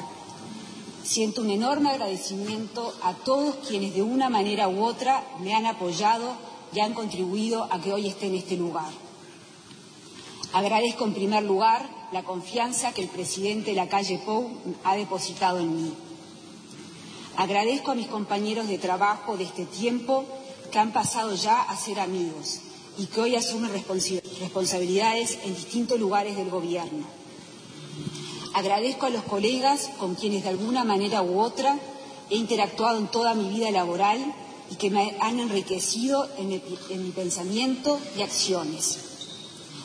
Siento un enorme agradecimiento a todos quienes de una manera u otra me han apoyado y han contribuido a que hoy esté en este lugar. Agradezco en primer lugar la confianza que el presidente de la calle Pou ha depositado en mí. Agradezco a mis compañeros de trabajo de este tiempo que han pasado ya a ser amigos y que hoy asumen responsabilidades en distintos lugares del Gobierno. Agradezco a los colegas con quienes de alguna manera u otra he interactuado en toda mi vida laboral y que me han enriquecido en mi, pensamiento y acciones.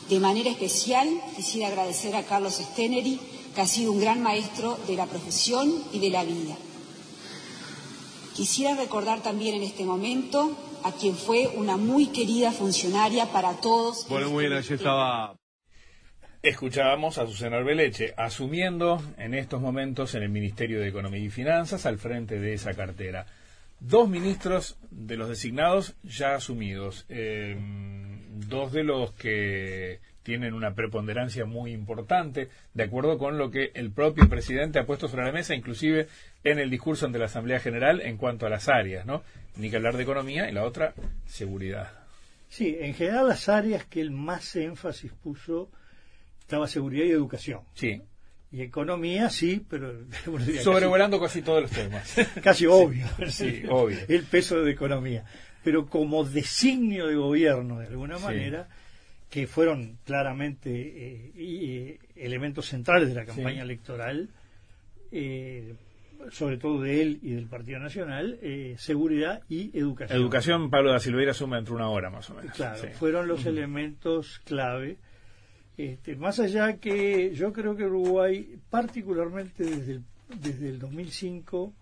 De manera especial quisiera agradecer a Carlos Steneri, que ha sido un gran maestro de la profesión y de la vida. Quisiera recordar también en este momento a quien fue una muy querida funcionaria para todos. Bueno, muy bien, allí estaba. Escuchábamos a Susana Arbeleche asumiendo en estos momentos en el Ministerio de Economía y Finanzas al frente de esa cartera. Dos ministros de los designados ya asumidos, eh, dos de los que tienen una preponderancia muy importante, de acuerdo con lo que el propio presidente ha puesto sobre la mesa, inclusive en el discurso ante la Asamblea General en cuanto a las áreas, ¿no? Ni que hablar de economía y la otra, seguridad. Sí, en general las áreas que él más énfasis puso estaba seguridad y educación. Sí. Y economía, sí, pero... Sobrevolando casi, todos los temas. Casi obvio. Sí, obvio. El peso de economía. Pero como designio de gobierno, de alguna manera, que fueron claramente eh, eh, elementos centrales de la campaña electoral, eh, sobre todo de él y del Partido Nacional, seguridad y educación. Educación, Pablo da Silveira suma entre una hora más o menos. Claro, fueron los elementos clave. Este, más allá que yo creo que Uruguay, particularmente desde el, desde el 2005,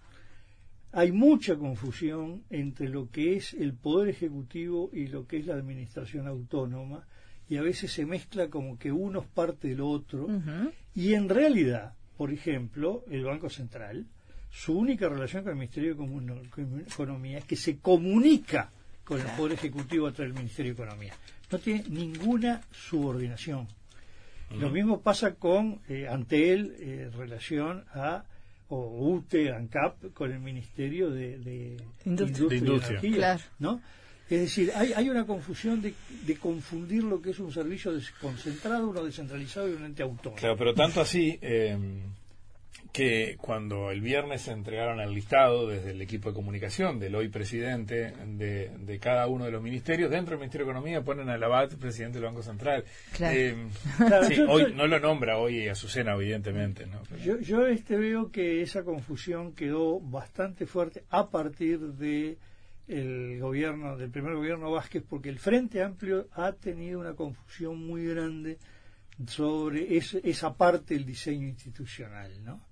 hay mucha confusión entre lo que es el Poder Ejecutivo y lo que es la Administración Autónoma y a veces se mezcla como que uno es parte del otro. Y en realidad, por ejemplo, el Banco Central, su única relación con el Ministerio de Economía es que se comunica con el Poder Ejecutivo a través del Ministerio de Economía. No tiene ninguna subordinación. Lo mismo pasa con, eh, ante él, eh, relación a o UTE, ANCAP, con el Ministerio de, Industria, y ¿no? Es decir, hay, hay una confusión de, de, confundir lo que es un servicio desconcentrado, uno descentralizado y un ente autónomo. Claro, pero tanto así, eh, que cuando el viernes se entregaron el listado desde el equipo de comunicación del hoy presidente de, de cada uno de los ministerios, dentro del Ministerio de Economía ponen a Labat presidente del Banco Central. Claro. Eh, Claro, sí, yo- hoy no lo nombra hoy Azucena, evidentemente. ¿no? Pero- Yo, yo este veo que esa confusión quedó bastante fuerte a partir de el gobierno del primer gobierno Vázquez porque el Frente Amplio ha tenido una confusión muy grande sobre ese- esa parte del diseño institucional, ¿no?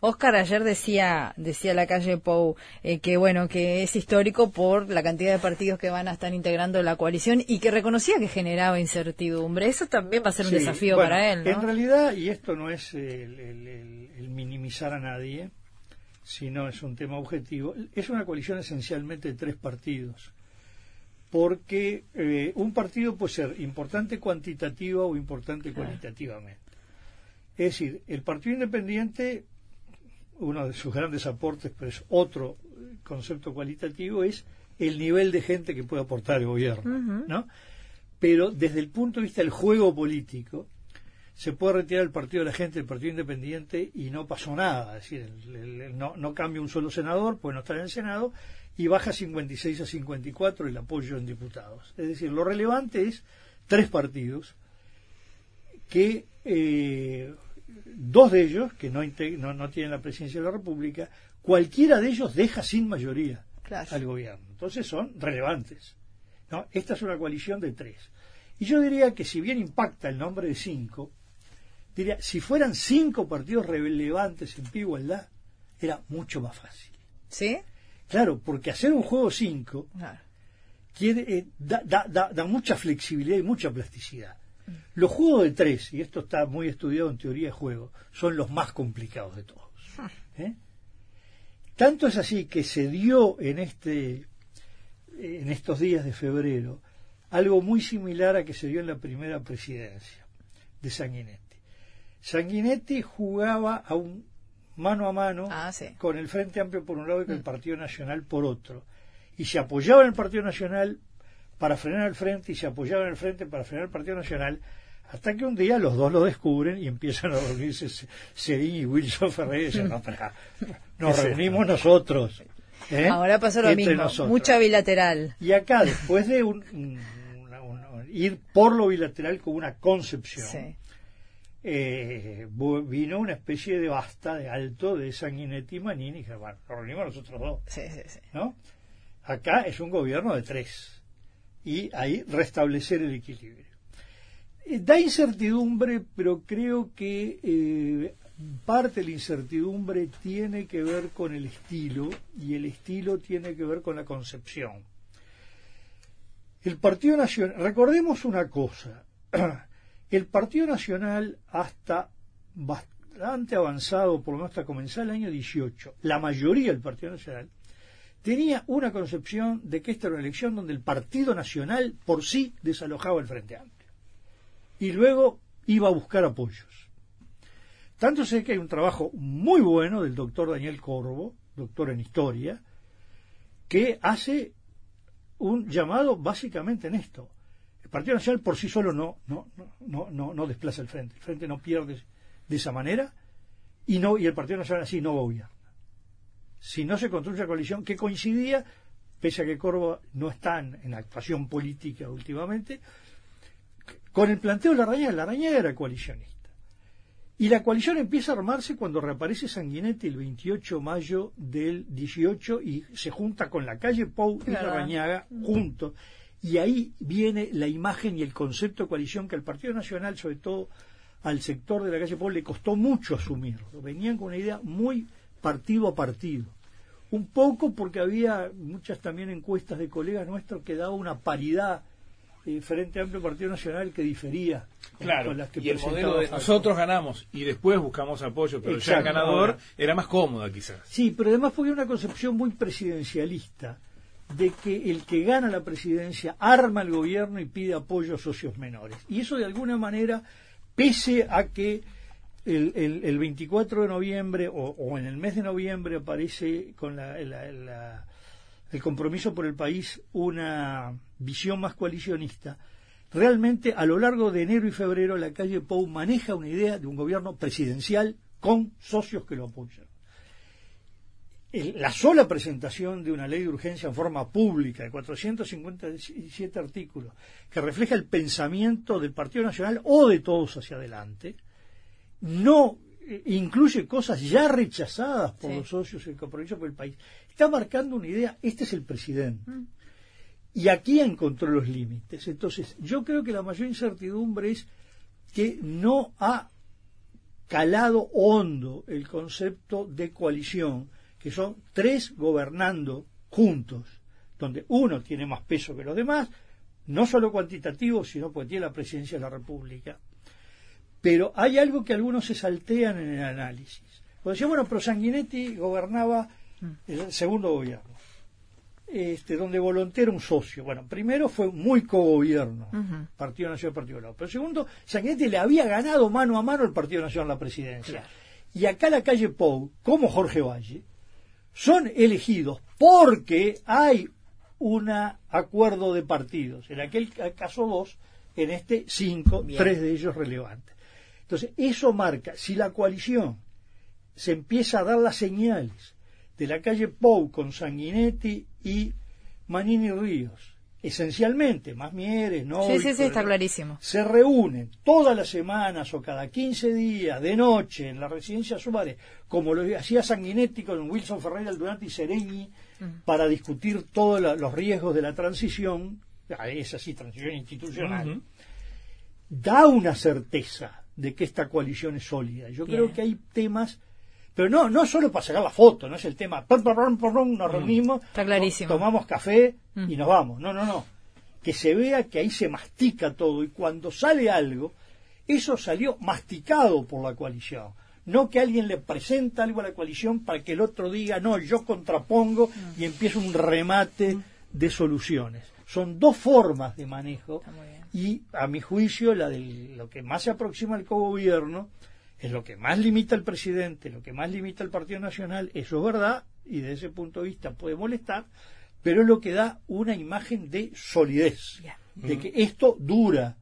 Oscar ayer decía, decía la calle Pou eh, que bueno que es histórico por la cantidad de partidos que van a estar integrando la coalición y que reconocía que generaba incertidumbre. Eso también va a ser un Sí, desafío bueno, para él, En realidad, y esto no es el, el- el- el minimizar a nadie, sino es un tema objetivo, es una coalición esencialmente de tres partidos. Porque eh, un partido puede ser importante cuantitativa o importante cualitativamente. Es decir, el Partido Independiente, uno de sus grandes aportes, pero es otro concepto cualitativo, es el nivel de gente que puede aportar el gobierno, ¿no? Pero desde el punto de vista del juego político, se puede retirar el partido de la gente del Partido Independiente y no pasó nada. Es decir, el- el- el- no, no cambia un solo senador, pues no está en el Senado, y baja 56 a 54 el apoyo en diputados. Es decir, lo relevante es tres partidos que eh, dos de ellos, que no, no, no tienen la presidencia de la República, cualquiera de ellos deja sin mayoría Claro. al gobierno. Entonces son relevantes. ¿no? Esta es una coalición de tres. Y yo diría que si bien impacta el nombre de cinco, diría, si fueran cinco partidos relevantes en pie igualdad, era mucho más fácil. ¿Sí? Claro, porque hacer un juego cinco quiere, eh, da, da- da- da mucha flexibilidad y mucha plasticidad. Los juegos de tres, y esto está muy estudiado en teoría de juego, son los más complicados de todos. ¿eh? Tanto es así que se dio en este en estos días de febrero algo muy similar a que se dio en la primera presidencia de Sanguinetti. Sanguinetti jugaba a un mano a mano Ah, sí. con el Frente Amplio por un lado y con el Partido Nacional por otro. Y se apoyaba en el Partido Nacional para frenar al Frente y se apoyaba en el Frente para frenar al Partido Nacional hasta que un día los dos lo descubren y empiezan a reunirse Cedín y Wilson Ferrer y dicen, no, pará, nos reunimos nosotros. ¿eh? Ahora pasó lo Entre mismo. nosotros. Mucha bilateral. Y acá, después de un- un- una- una- ir por lo bilateral con una concepción, Sí. Eh, vino una especie de basta de alto de Sanguinetti y Manini y dije, bueno, nos reunimos nosotros dos. Sí, sí, sí. ¿no? Acá es un gobierno de tres y ahí restablecer el equilibrio. Eh, Da incertidumbre, pero creo que eh, parte de la incertidumbre tiene que ver con el estilo y el estilo tiene que ver con la concepción. El Partido Nacional, recordemos una cosa, el Partido Nacional hasta bastante avanzado, por lo menos hasta comenzar el año 18, la mayoría del Partido Nacional tenía una concepción de que esta era una elección donde el Partido Nacional por sí desalojaba el Frente Amplio y luego iba a buscar apoyos. Tanto sé que hay un trabajo muy bueno del doctor Daniel Corvo, doctor en historia, que hace un llamado básicamente en esto. El Partido Nacional por sí solo no, no, no, no, no, desplaza el frente. El frente no pierde de esa manera y no y el Partido Nacional así no gobierna. Si no se construye una coalición que coincidía, pese a que Corvo no está en, actuación política últimamente, con el planteo de la Rañaga, la Rañaga era coalicionista. Y la coalición empieza a armarse cuando reaparece Sanguinetti el 28 de mayo del 18 y se junta con la calle Pou y la Claro. Rañaga juntos. Y ahí viene la imagen y el concepto de coalición que al Partido Nacional, sobre todo al sector de la calle Pou, le costó mucho asumir. Venían con una idea muy partido a partido. Un poco porque había muchas también encuestas de colegas nuestros que daba una paridad eh, Frente Amplio Partido Nacional que difería con- Claro, con las que y el modelo de nosotros ganamos y después buscamos apoyo, pero ya el ganador ahora. era más cómoda quizás. Sí, pero además porque hay una concepción muy presidencialista de que el que gana la presidencia arma el gobierno y pide apoyo a socios menores. Y eso de alguna manera, pese a que el, el- el 24 de noviembre o, o en el mes de noviembre aparece con la- la- la- el compromiso por el país una visión más coalicionista, realmente a lo largo de enero y febrero la calle Pou maneja una idea de un gobierno presidencial con socios que lo apoyan. El- la sola presentación de una ley de urgencia en forma pública de 457 artículos que refleja el pensamiento del Partido Nacional o de todos hacia adelante, no eh, incluye cosas ya rechazadas por Sí. los socios y el compromiso por el país. Está marcando una idea, este es el presidente. Y aquí encontró los límites. Entonces, yo creo que la mayor incertidumbre es que no ha calado hondo el concepto de coalición, que son tres gobernando juntos, donde uno tiene más peso que los demás, no solo cuantitativo, sino porque tiene la presidencia de la República. Pero hay algo que algunos se saltean en el análisis. Cuando decían, bueno, pero Sanguinetti gobernaba el segundo gobierno, este, donde Volonté era un socio. Bueno, primero fue muy cogobierno, Ujú. Partido Nacional, Partido Lado. Pero segundo, Sanguinetti le había ganado mano a mano al Partido Nacional la presidencia. Y acá la calle Pou, como Jorge Valle, son elegidos porque hay un acuerdo de partidos. En aquel ca- caso dos, en este cinco, Bien. tres de ellos relevantes. Entonces, eso marca, si la coalición se empieza a dar las señales de la calle Pou con Sanguinetti y Manini Ríos, esencialmente, más Mieres, no Sí, sí, sí, está clarísimo. se reúnen todas las semanas o cada 15 días de noche en la residencia Suárez, como lo hacía Sanguinetti con Wilson Ferreira, Durante y Sereñi, para discutir todos los riesgos de la transición, ah, es así, transición institucional, da una certeza de que esta coalición es sólida. Yo Bien. creo que hay temas, pero no, no solo para sacar la foto, no es el tema, pam, pam, pam, nos reunimos, Está clarísimo. to- tomamos café Mm. y nos vamos. No, no, no. Que se vea que ahí se mastica todo y cuando sale algo, eso salió masticado por la coalición. No que alguien le presenta algo a la coalición para que el otro diga, no, yo contrapongo Mm. y empieza un remate de soluciones. Son dos formas de manejo y a mi juicio la de lo que más se aproxima al cogobierno es lo que más limita al presidente, lo que más limita al Partido Nacional, eso es verdad y desde ese punto de vista puede molestar, pero es lo que da una imagen de solidez, de que esto dura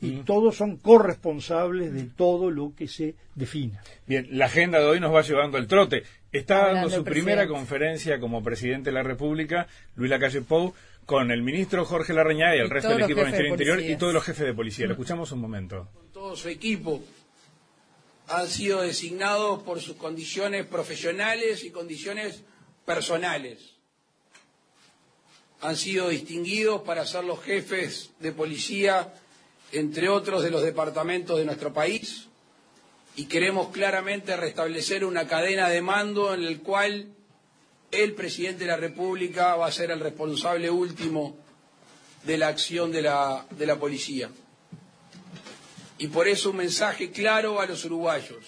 y Mm. todos son corresponsables de todo lo que se defina. Bien, la agenda de hoy nos va llevando el trote. Está Hablando dando su primera conferencia como presidente de la República, Luis Lacalle Pou, con el ministro Jorge Larrañaga y el Y resto del equipo del jefes de Ministerio Interior y todos los jefes de policía. Lo escuchamos un momento. con todo su equipo han sido designados por sus condiciones profesionales y condiciones personales. Han sido distinguidos para ser los jefes de policía, entre otros, de los departamentos de nuestro país. Y queremos claramente restablecer una cadena de mando en el cual el presidente de la República va a ser el responsable último de la acción de la, de la policía y por eso un mensaje claro a los uruguayos.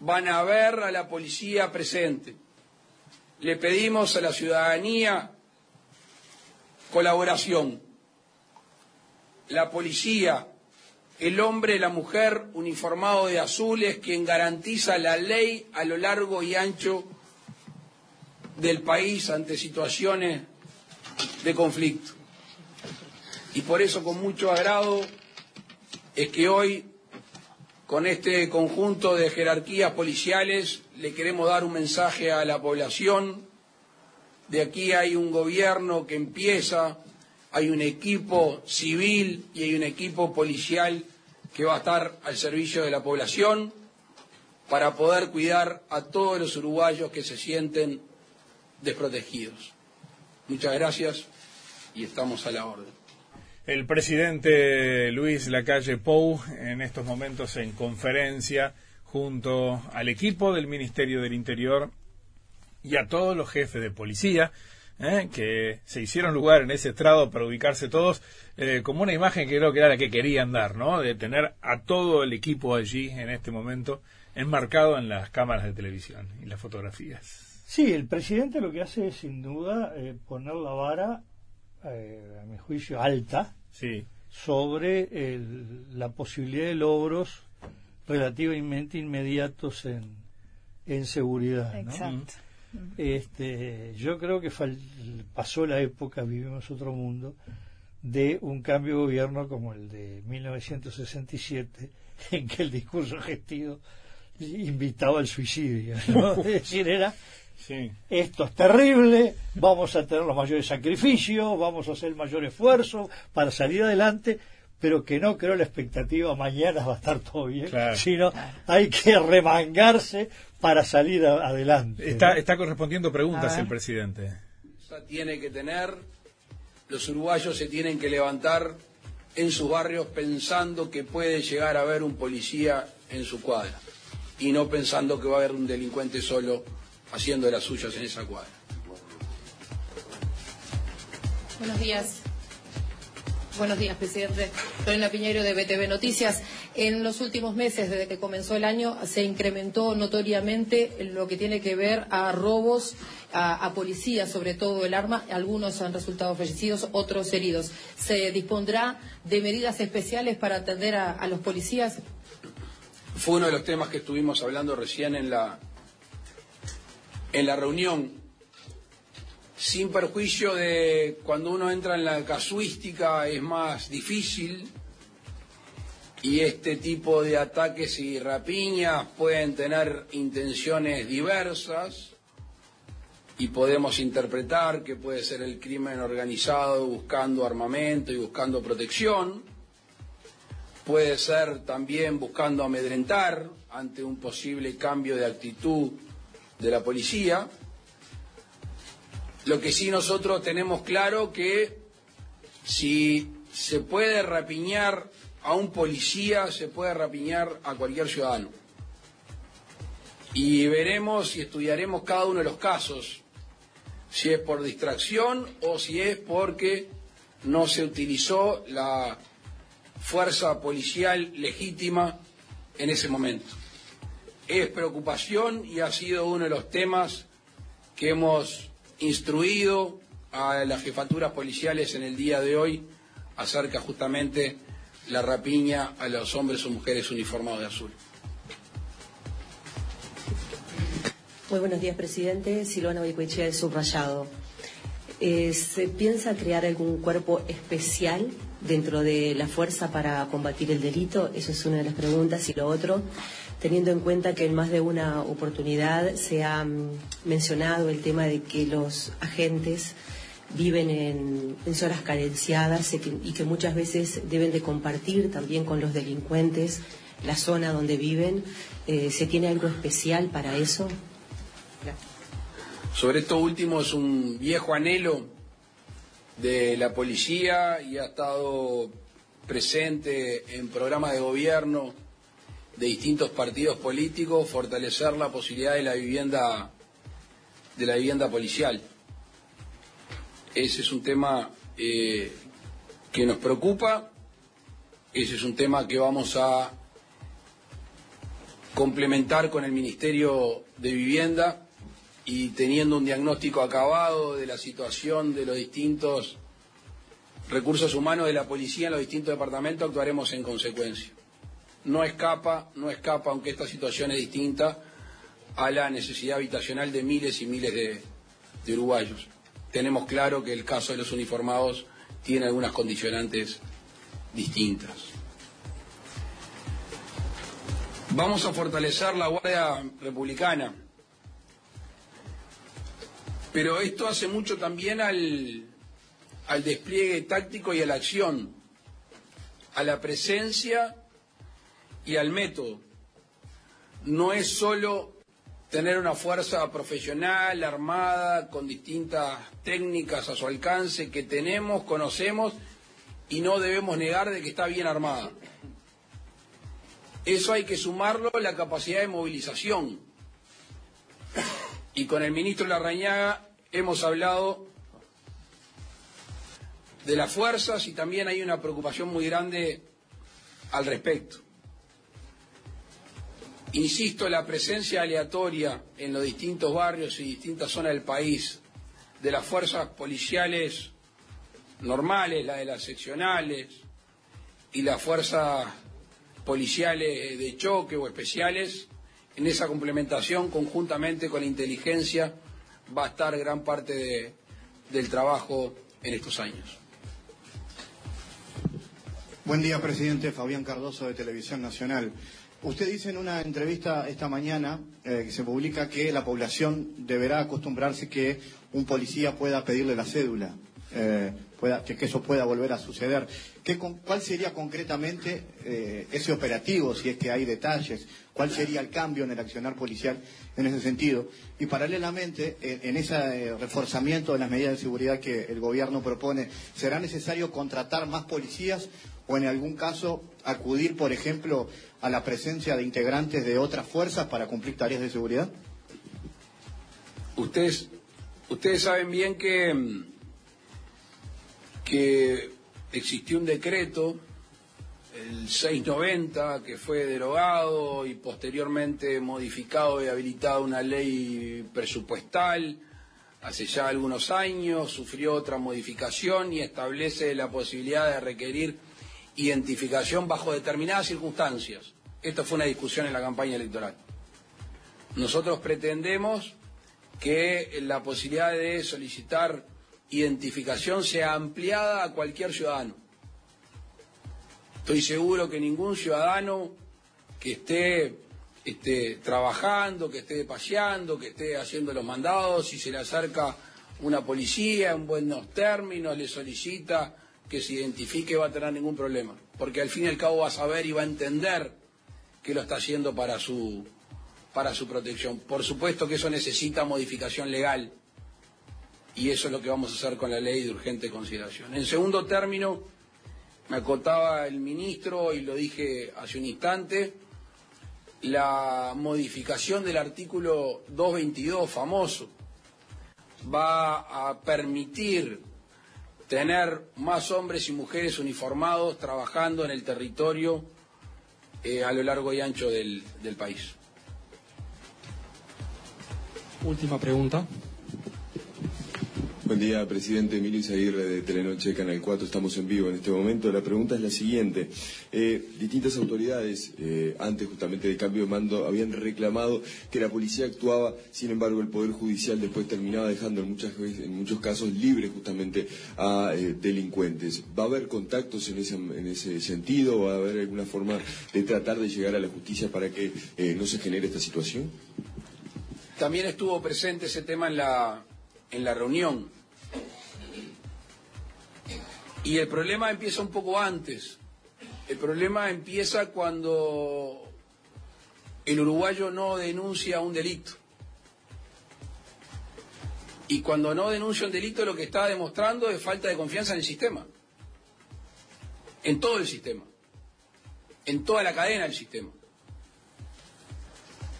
Van a ver a la policía presente. Le pedimos a la ciudadanía colaboración. La policía, el hombre y la mujer uniformado de azul es quien garantiza la ley a lo largo y ancho del país ante situaciones de conflicto. Y por eso con mucho agrado es que hoy, con este conjunto de jerarquías policiales, le queremos dar un mensaje a la población. De aquí hay un gobierno que empieza, hay un equipo civil y hay un equipo policial que va a estar al servicio de la población para poder cuidar a todos los uruguayos que se sienten desprotegidos. Muchas gracias y estamos a la orden. El presidente Luis Lacalle Pou en estos momentos en conferencia junto al equipo del Ministerio del Interior y a todos los jefes de policía ¿eh? que se hicieron lugar en ese estrado para ubicarse todos eh, como una imagen que creo que era la que querían dar, ¿no? De tener a todo el equipo allí en este momento enmarcado en las cámaras de televisión y las fotografías. Sí, el presidente lo que hace es sin duda eh, poner la vara, eh, a mi juicio, alta Sí, sobre el- la posibilidad de logros relativamente inmediatos en, en seguridad. ¿no? Exacto. Este, yo creo que fal- pasó la época, vivimos otro mundo, de un cambio de gobierno como el de 1967, en que el discurso gestivo invitado al suicidio. ¿no? es decir, era Sí. esto es terrible, vamos a tener los mayores sacrificios, vamos a hacer el mayor esfuerzo para salir adelante, pero que no creo la expectativa mañana va a estar todo bien, Claro. sino hay que remangarse para salir a- adelante. Está, ¿no? está correspondiendo preguntas el presidente. tiene que tener, los uruguayos se tienen que levantar en sus barrios pensando que puede llegar a haber un policía en su cuadra y no pensando que va a haber un delincuente solo haciendo de las suyas en esa cuadra. Buenos días. Buenos días, presidente. Lorena Piñero de BTV Noticias. En los últimos meses, desde que comenzó el año, se incrementó notoriamente lo que tiene que ver a robos a, a policías, sobre todo el arma. Algunos han resultado fallecidos, otros heridos. ¿Se dispondrá de medidas especiales para atender a, a los policías? Fue uno de los temas que estuvimos hablando recién en la, en la reunión. Sin perjuicio de cuando uno entra en la casuística es más difícil y este tipo de ataques y rapiñas pueden tener intenciones diversas y podemos interpretar que puede ser el crimen organizado buscando armamento y buscando protección puede ser también buscando amedrentar ante un posible cambio de actitud de la policía. Lo que sí nosotros tenemos claro que si se puede rapiñar a un policía, se puede rapiñar a cualquier ciudadano. Y veremos y estudiaremos cada uno de los casos, si es por distracción o si es porque no se utilizó la fuerza policial legítima en ese momento. Es preocupación y ha sido uno de los temas que hemos instruido a las jefaturas policiales en el día de hoy acerca justamente la rapiña a los hombres o mujeres uniformados de azul. Muy buenos días, presidente. Silvana Boicoechea de Subrayado. Eh, ¿Se piensa crear algún cuerpo especial dentro de la fuerza para combatir el delito? Eso es una de las preguntas. Y lo otro, teniendo en cuenta que en más de una oportunidad se ha mm, mencionado el tema de que los agentes viven en, zonas carenciadas y que, y que muchas veces deben de compartir también con los delincuentes la zona donde viven. Eh, ¿Se tiene algo especial para eso? Sobre esto último es un viejo anhelo de la policía y ha estado presente en programas de gobierno de distintos partidos políticos fortalecer la posibilidad de la vivienda de la vivienda policial. Ese es un tema eh, que nos preocupa, ese es un tema que vamos a complementar con el Ministerio de Vivienda y teniendo un diagnóstico acabado de la situación de los distintos recursos humanos de la policía en los distintos departamentos, actuaremos en consecuencia. No escapa, no escapa, aunque esta situación es distinta, a la necesidad habitacional de miles y miles de, uruguayos. Tenemos claro que el caso de los uniformados tiene algunas condicionantes distintas. Vamos a fortalecer la Guardia Republicana, pero esto hace mucho también al, al despliegue táctico y a la acción, a la presencia y al método. No es solo tener una fuerza profesional, armada, con distintas técnicas a su alcance que tenemos, conocemos y no debemos negar de que está bien armada. Eso hay que sumarlo a la capacidad de movilización. Y con el ministro Larrañaga hemos hablado de las fuerzas y también hay una preocupación muy grande al respecto. Insisto, la presencia aleatoria en los distintos barrios y distintas zonas del país de las fuerzas policiales normales, las de las seccionales y las fuerzas policiales de choque o especiales, en esa complementación conjuntamente con la inteligencia va a estar gran parte de, del trabajo en estos años. Buen día, presidente. Fabián Cardoso de Televisión Nacional. Usted dice en una entrevista esta mañana eh, que se publica que la población deberá acostumbrarse que un policía pueda pedirle la cédula, eh, que, eso pueda volver a suceder. ¿Qué, ¿Cuál sería concretamente eh, ese operativo, si es que hay detalles? ¿Cuál sería el cambio en el accionar policial en ese sentido? Y paralelamente, en, ese reforzamiento de las medidas de seguridad que el gobierno propone, ¿será necesario contratar más policías o en algún caso acudir, por ejemplo, a la presencia de integrantes de otras fuerzas para cumplir tareas de seguridad? Ustedes, ustedes saben bien que, mm, que existió un decreto, el 690, que fue derogado y posteriormente modificado y habilitado una ley presupuestal hace ya algunos años, sufrió otra modificación y establece la posibilidad de requerir identificación bajo determinadas circunstancias. Esta fue una discusión en la campaña electoral. Nosotros pretendemos que la posibilidad de solicitar identificación sea ampliada a cualquier ciudadano. Estoy seguro que ningún ciudadano que esté, esté trabajando, que esté paseando, que esté haciendo los mandados, si se le acerca una policía en buenos términos, le solicita que se identifique, va a tener ningún problema. Porque al fin y al cabo va a saber y va a entender que lo está haciendo para su, para su protección. Por supuesto que eso necesita modificación legal y eso es lo que vamos a hacer con la ley de urgente consideración. En segundo término, me acotaba el ministro y lo dije hace un instante, la modificación del artículo 222 famoso va a permitir tener más hombres y mujeres uniformados trabajando en el territorio eh, a lo largo y ancho del, del país. Última pregunta. Buen día, presidente Emilio Izaguirre de Telenoche, Canal 4. Estamos en vivo en este momento. La pregunta es la siguiente. Eh, distintas autoridades, eh, antes justamente del cambio de mando, habían reclamado que la policía actuaba, sin embargo, el Poder Judicial después terminaba dejando en, muchas, en muchos casos libres justamente a eh, delincuentes. ¿Va a haber contactos en ese, en ese sentido? ¿Va a haber alguna forma de tratar de llegar a la justicia para que no se genere esta situación? También estuvo presente ese tema en la, en la reunión. Y el problema empieza un poco antes. El problema empieza cuando el uruguayo no denuncia un delito. Y cuando no denuncia un delito lo que está demostrando es falta de confianza en el sistema. En todo el sistema. En toda la cadena del sistema.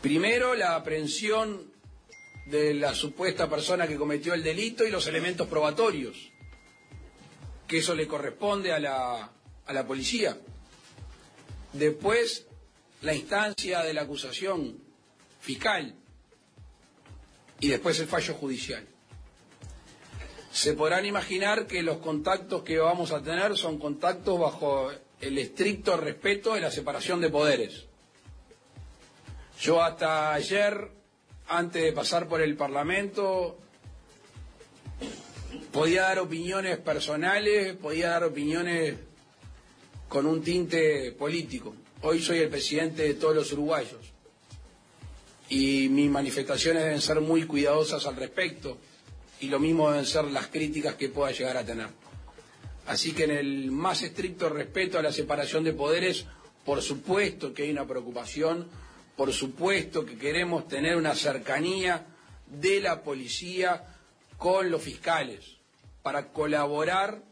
Primero, la aprehensión de la supuesta persona que cometió el delito y los elementos probatorios, que eso le corresponde a la, a la policía. Después, la instancia de la acusación fiscal y después el fallo judicial. Se podrán imaginar que los contactos que vamos a tener son contactos bajo el estricto respeto de la separación de poderes. Yo hasta ayer, antes de pasar por el Parlamento, podía dar opiniones personales, podía dar opiniones con un tinte político. Hoy soy el presidente de todos los uruguayos y mis manifestaciones deben ser muy cuidadosas al respecto y lo mismo deben ser las críticas que pueda llegar a tener. Así que en el más estricto respeto a la separación de poderes, por supuesto que hay una preocupación, por supuesto que queremos tener una cercanía de la policía con los fiscales para colaborar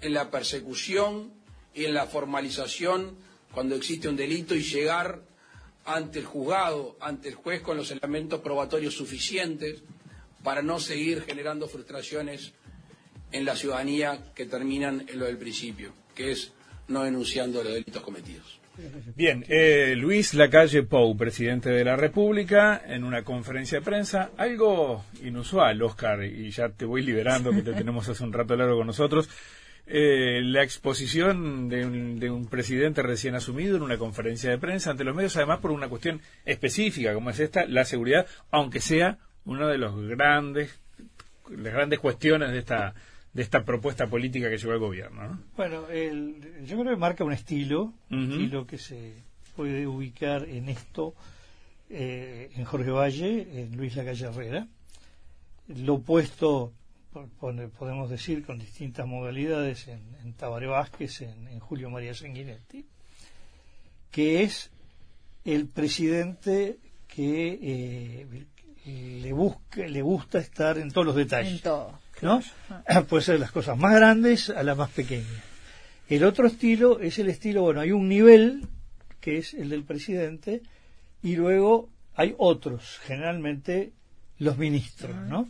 en la persecución y en la formalización cuando existe un delito y llegar ante el juzgado, ante el juez con los elementos probatorios suficientes para no seguir generando frustraciones en la ciudadanía que terminan en lo del principio, que es no denunciando los delitos cometidos. Bien, eh, Luis Lacalle Pou, presidente de la República, en una conferencia de prensa, algo inusual, Oscar, y ya te voy liberando, que te tenemos hace un rato largo con nosotros, eh, la exposición de un, de un presidente recién asumido en una conferencia de prensa ante los medios, además por una cuestión específica como es esta, la seguridad, aunque sea una de los grandes, las grandes cuestiones de esta de esta propuesta política que llevó el gobierno. ¿no? Bueno, el- yo creo que marca un estilo, un estilo que se puede ubicar en esto eh, en Jorge Valle, en Luis Lacalle Herrera. Lo opuesto, podemos decir, con distintas modalidades en, en Tabaré Vázquez, en, Julio María Sanguinetti, que es el presidente que eh, le, busca, le gusta estar en todos los detalles. En todo. ¿No? Puede ser las cosas más grandes a las más pequeñas. El otro estilo es el estilo, bueno, hay un nivel que es el del presidente y luego hay otros, generalmente los ministros, ¿no?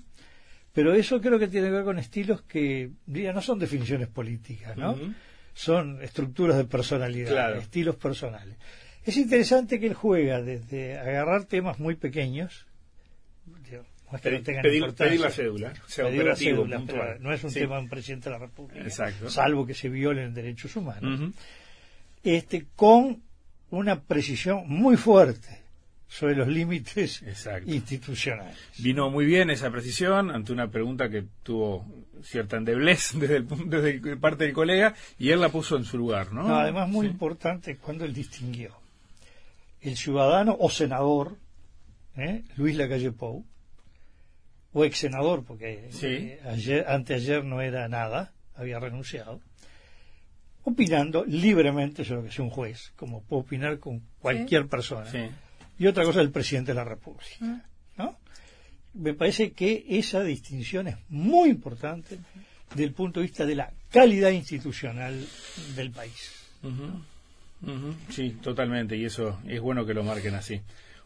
Pero eso creo que tiene que ver con estilos que ya no son definiciones políticas, ¿no? Son estructuras de personalidad, estilos personales. Es interesante que él juega desde agarrar temas muy pequeños, no pedir, la cédula, sea operativo, no es un tema de un presidente de la República, salvo que se violen derechos humanos, este, con una precisión muy fuerte sobre los límites institucionales. Vino muy bien esa precisión ante una pregunta que tuvo cierta endeblez desde, el, desde parte del colega y él la puso en su lugar, ¿no? además, muy importante cuando él distinguió el ciudadano o senador, ¿eh? Luis Lacalle Pou, o ex senador, porque eh, ayer, anteayer no era nada, había renunciado, opinando libremente sobre lo que es un juez, como puede opinar con cualquier persona. Y otra cosa, el presidente de la República. Ah. ¿no? Me parece que esa distinción es muy importante desde el punto de vista de la calidad institucional del país. Sí, totalmente, y eso es bueno que lo marquen así.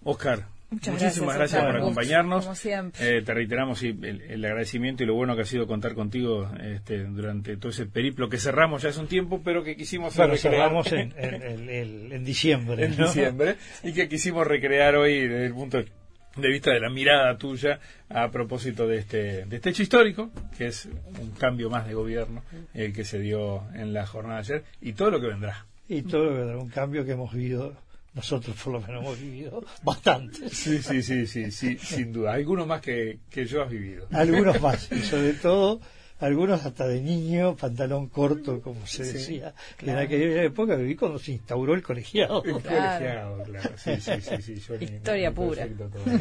Oscar, muchísimas gracias, por acompañarnos. Eh, te reiteramos el, agradecimiento y lo bueno que ha sido contar contigo este, durante todo ese periplo que cerramos ya hace un tiempo, pero que quisimos bueno, cerramos en, en, diciembre. en diciembre, y que quisimos recrear hoy desde el punto de vista de la mirada tuya a propósito de este, de este hecho histórico, que es un cambio más de gobierno el que se dio en la jornada de ayer y todo lo que vendrá y todo lo que un cambio que hemos vivido nosotros por lo menos hemos vivido bastante. Sí, sí, sí, sí, sí, sin duda. Algunos más que, que yo has vivido. Algunos más, y sobre todo algunos hasta de niño, pantalón corto, como se decía. En aquella época viví cuando se instauró el colegiado. El colegiado, claro. Sí, sí, sí, Historia pura.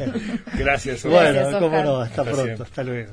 Gracias. Bueno, cómo no, hasta pronto, hasta luego.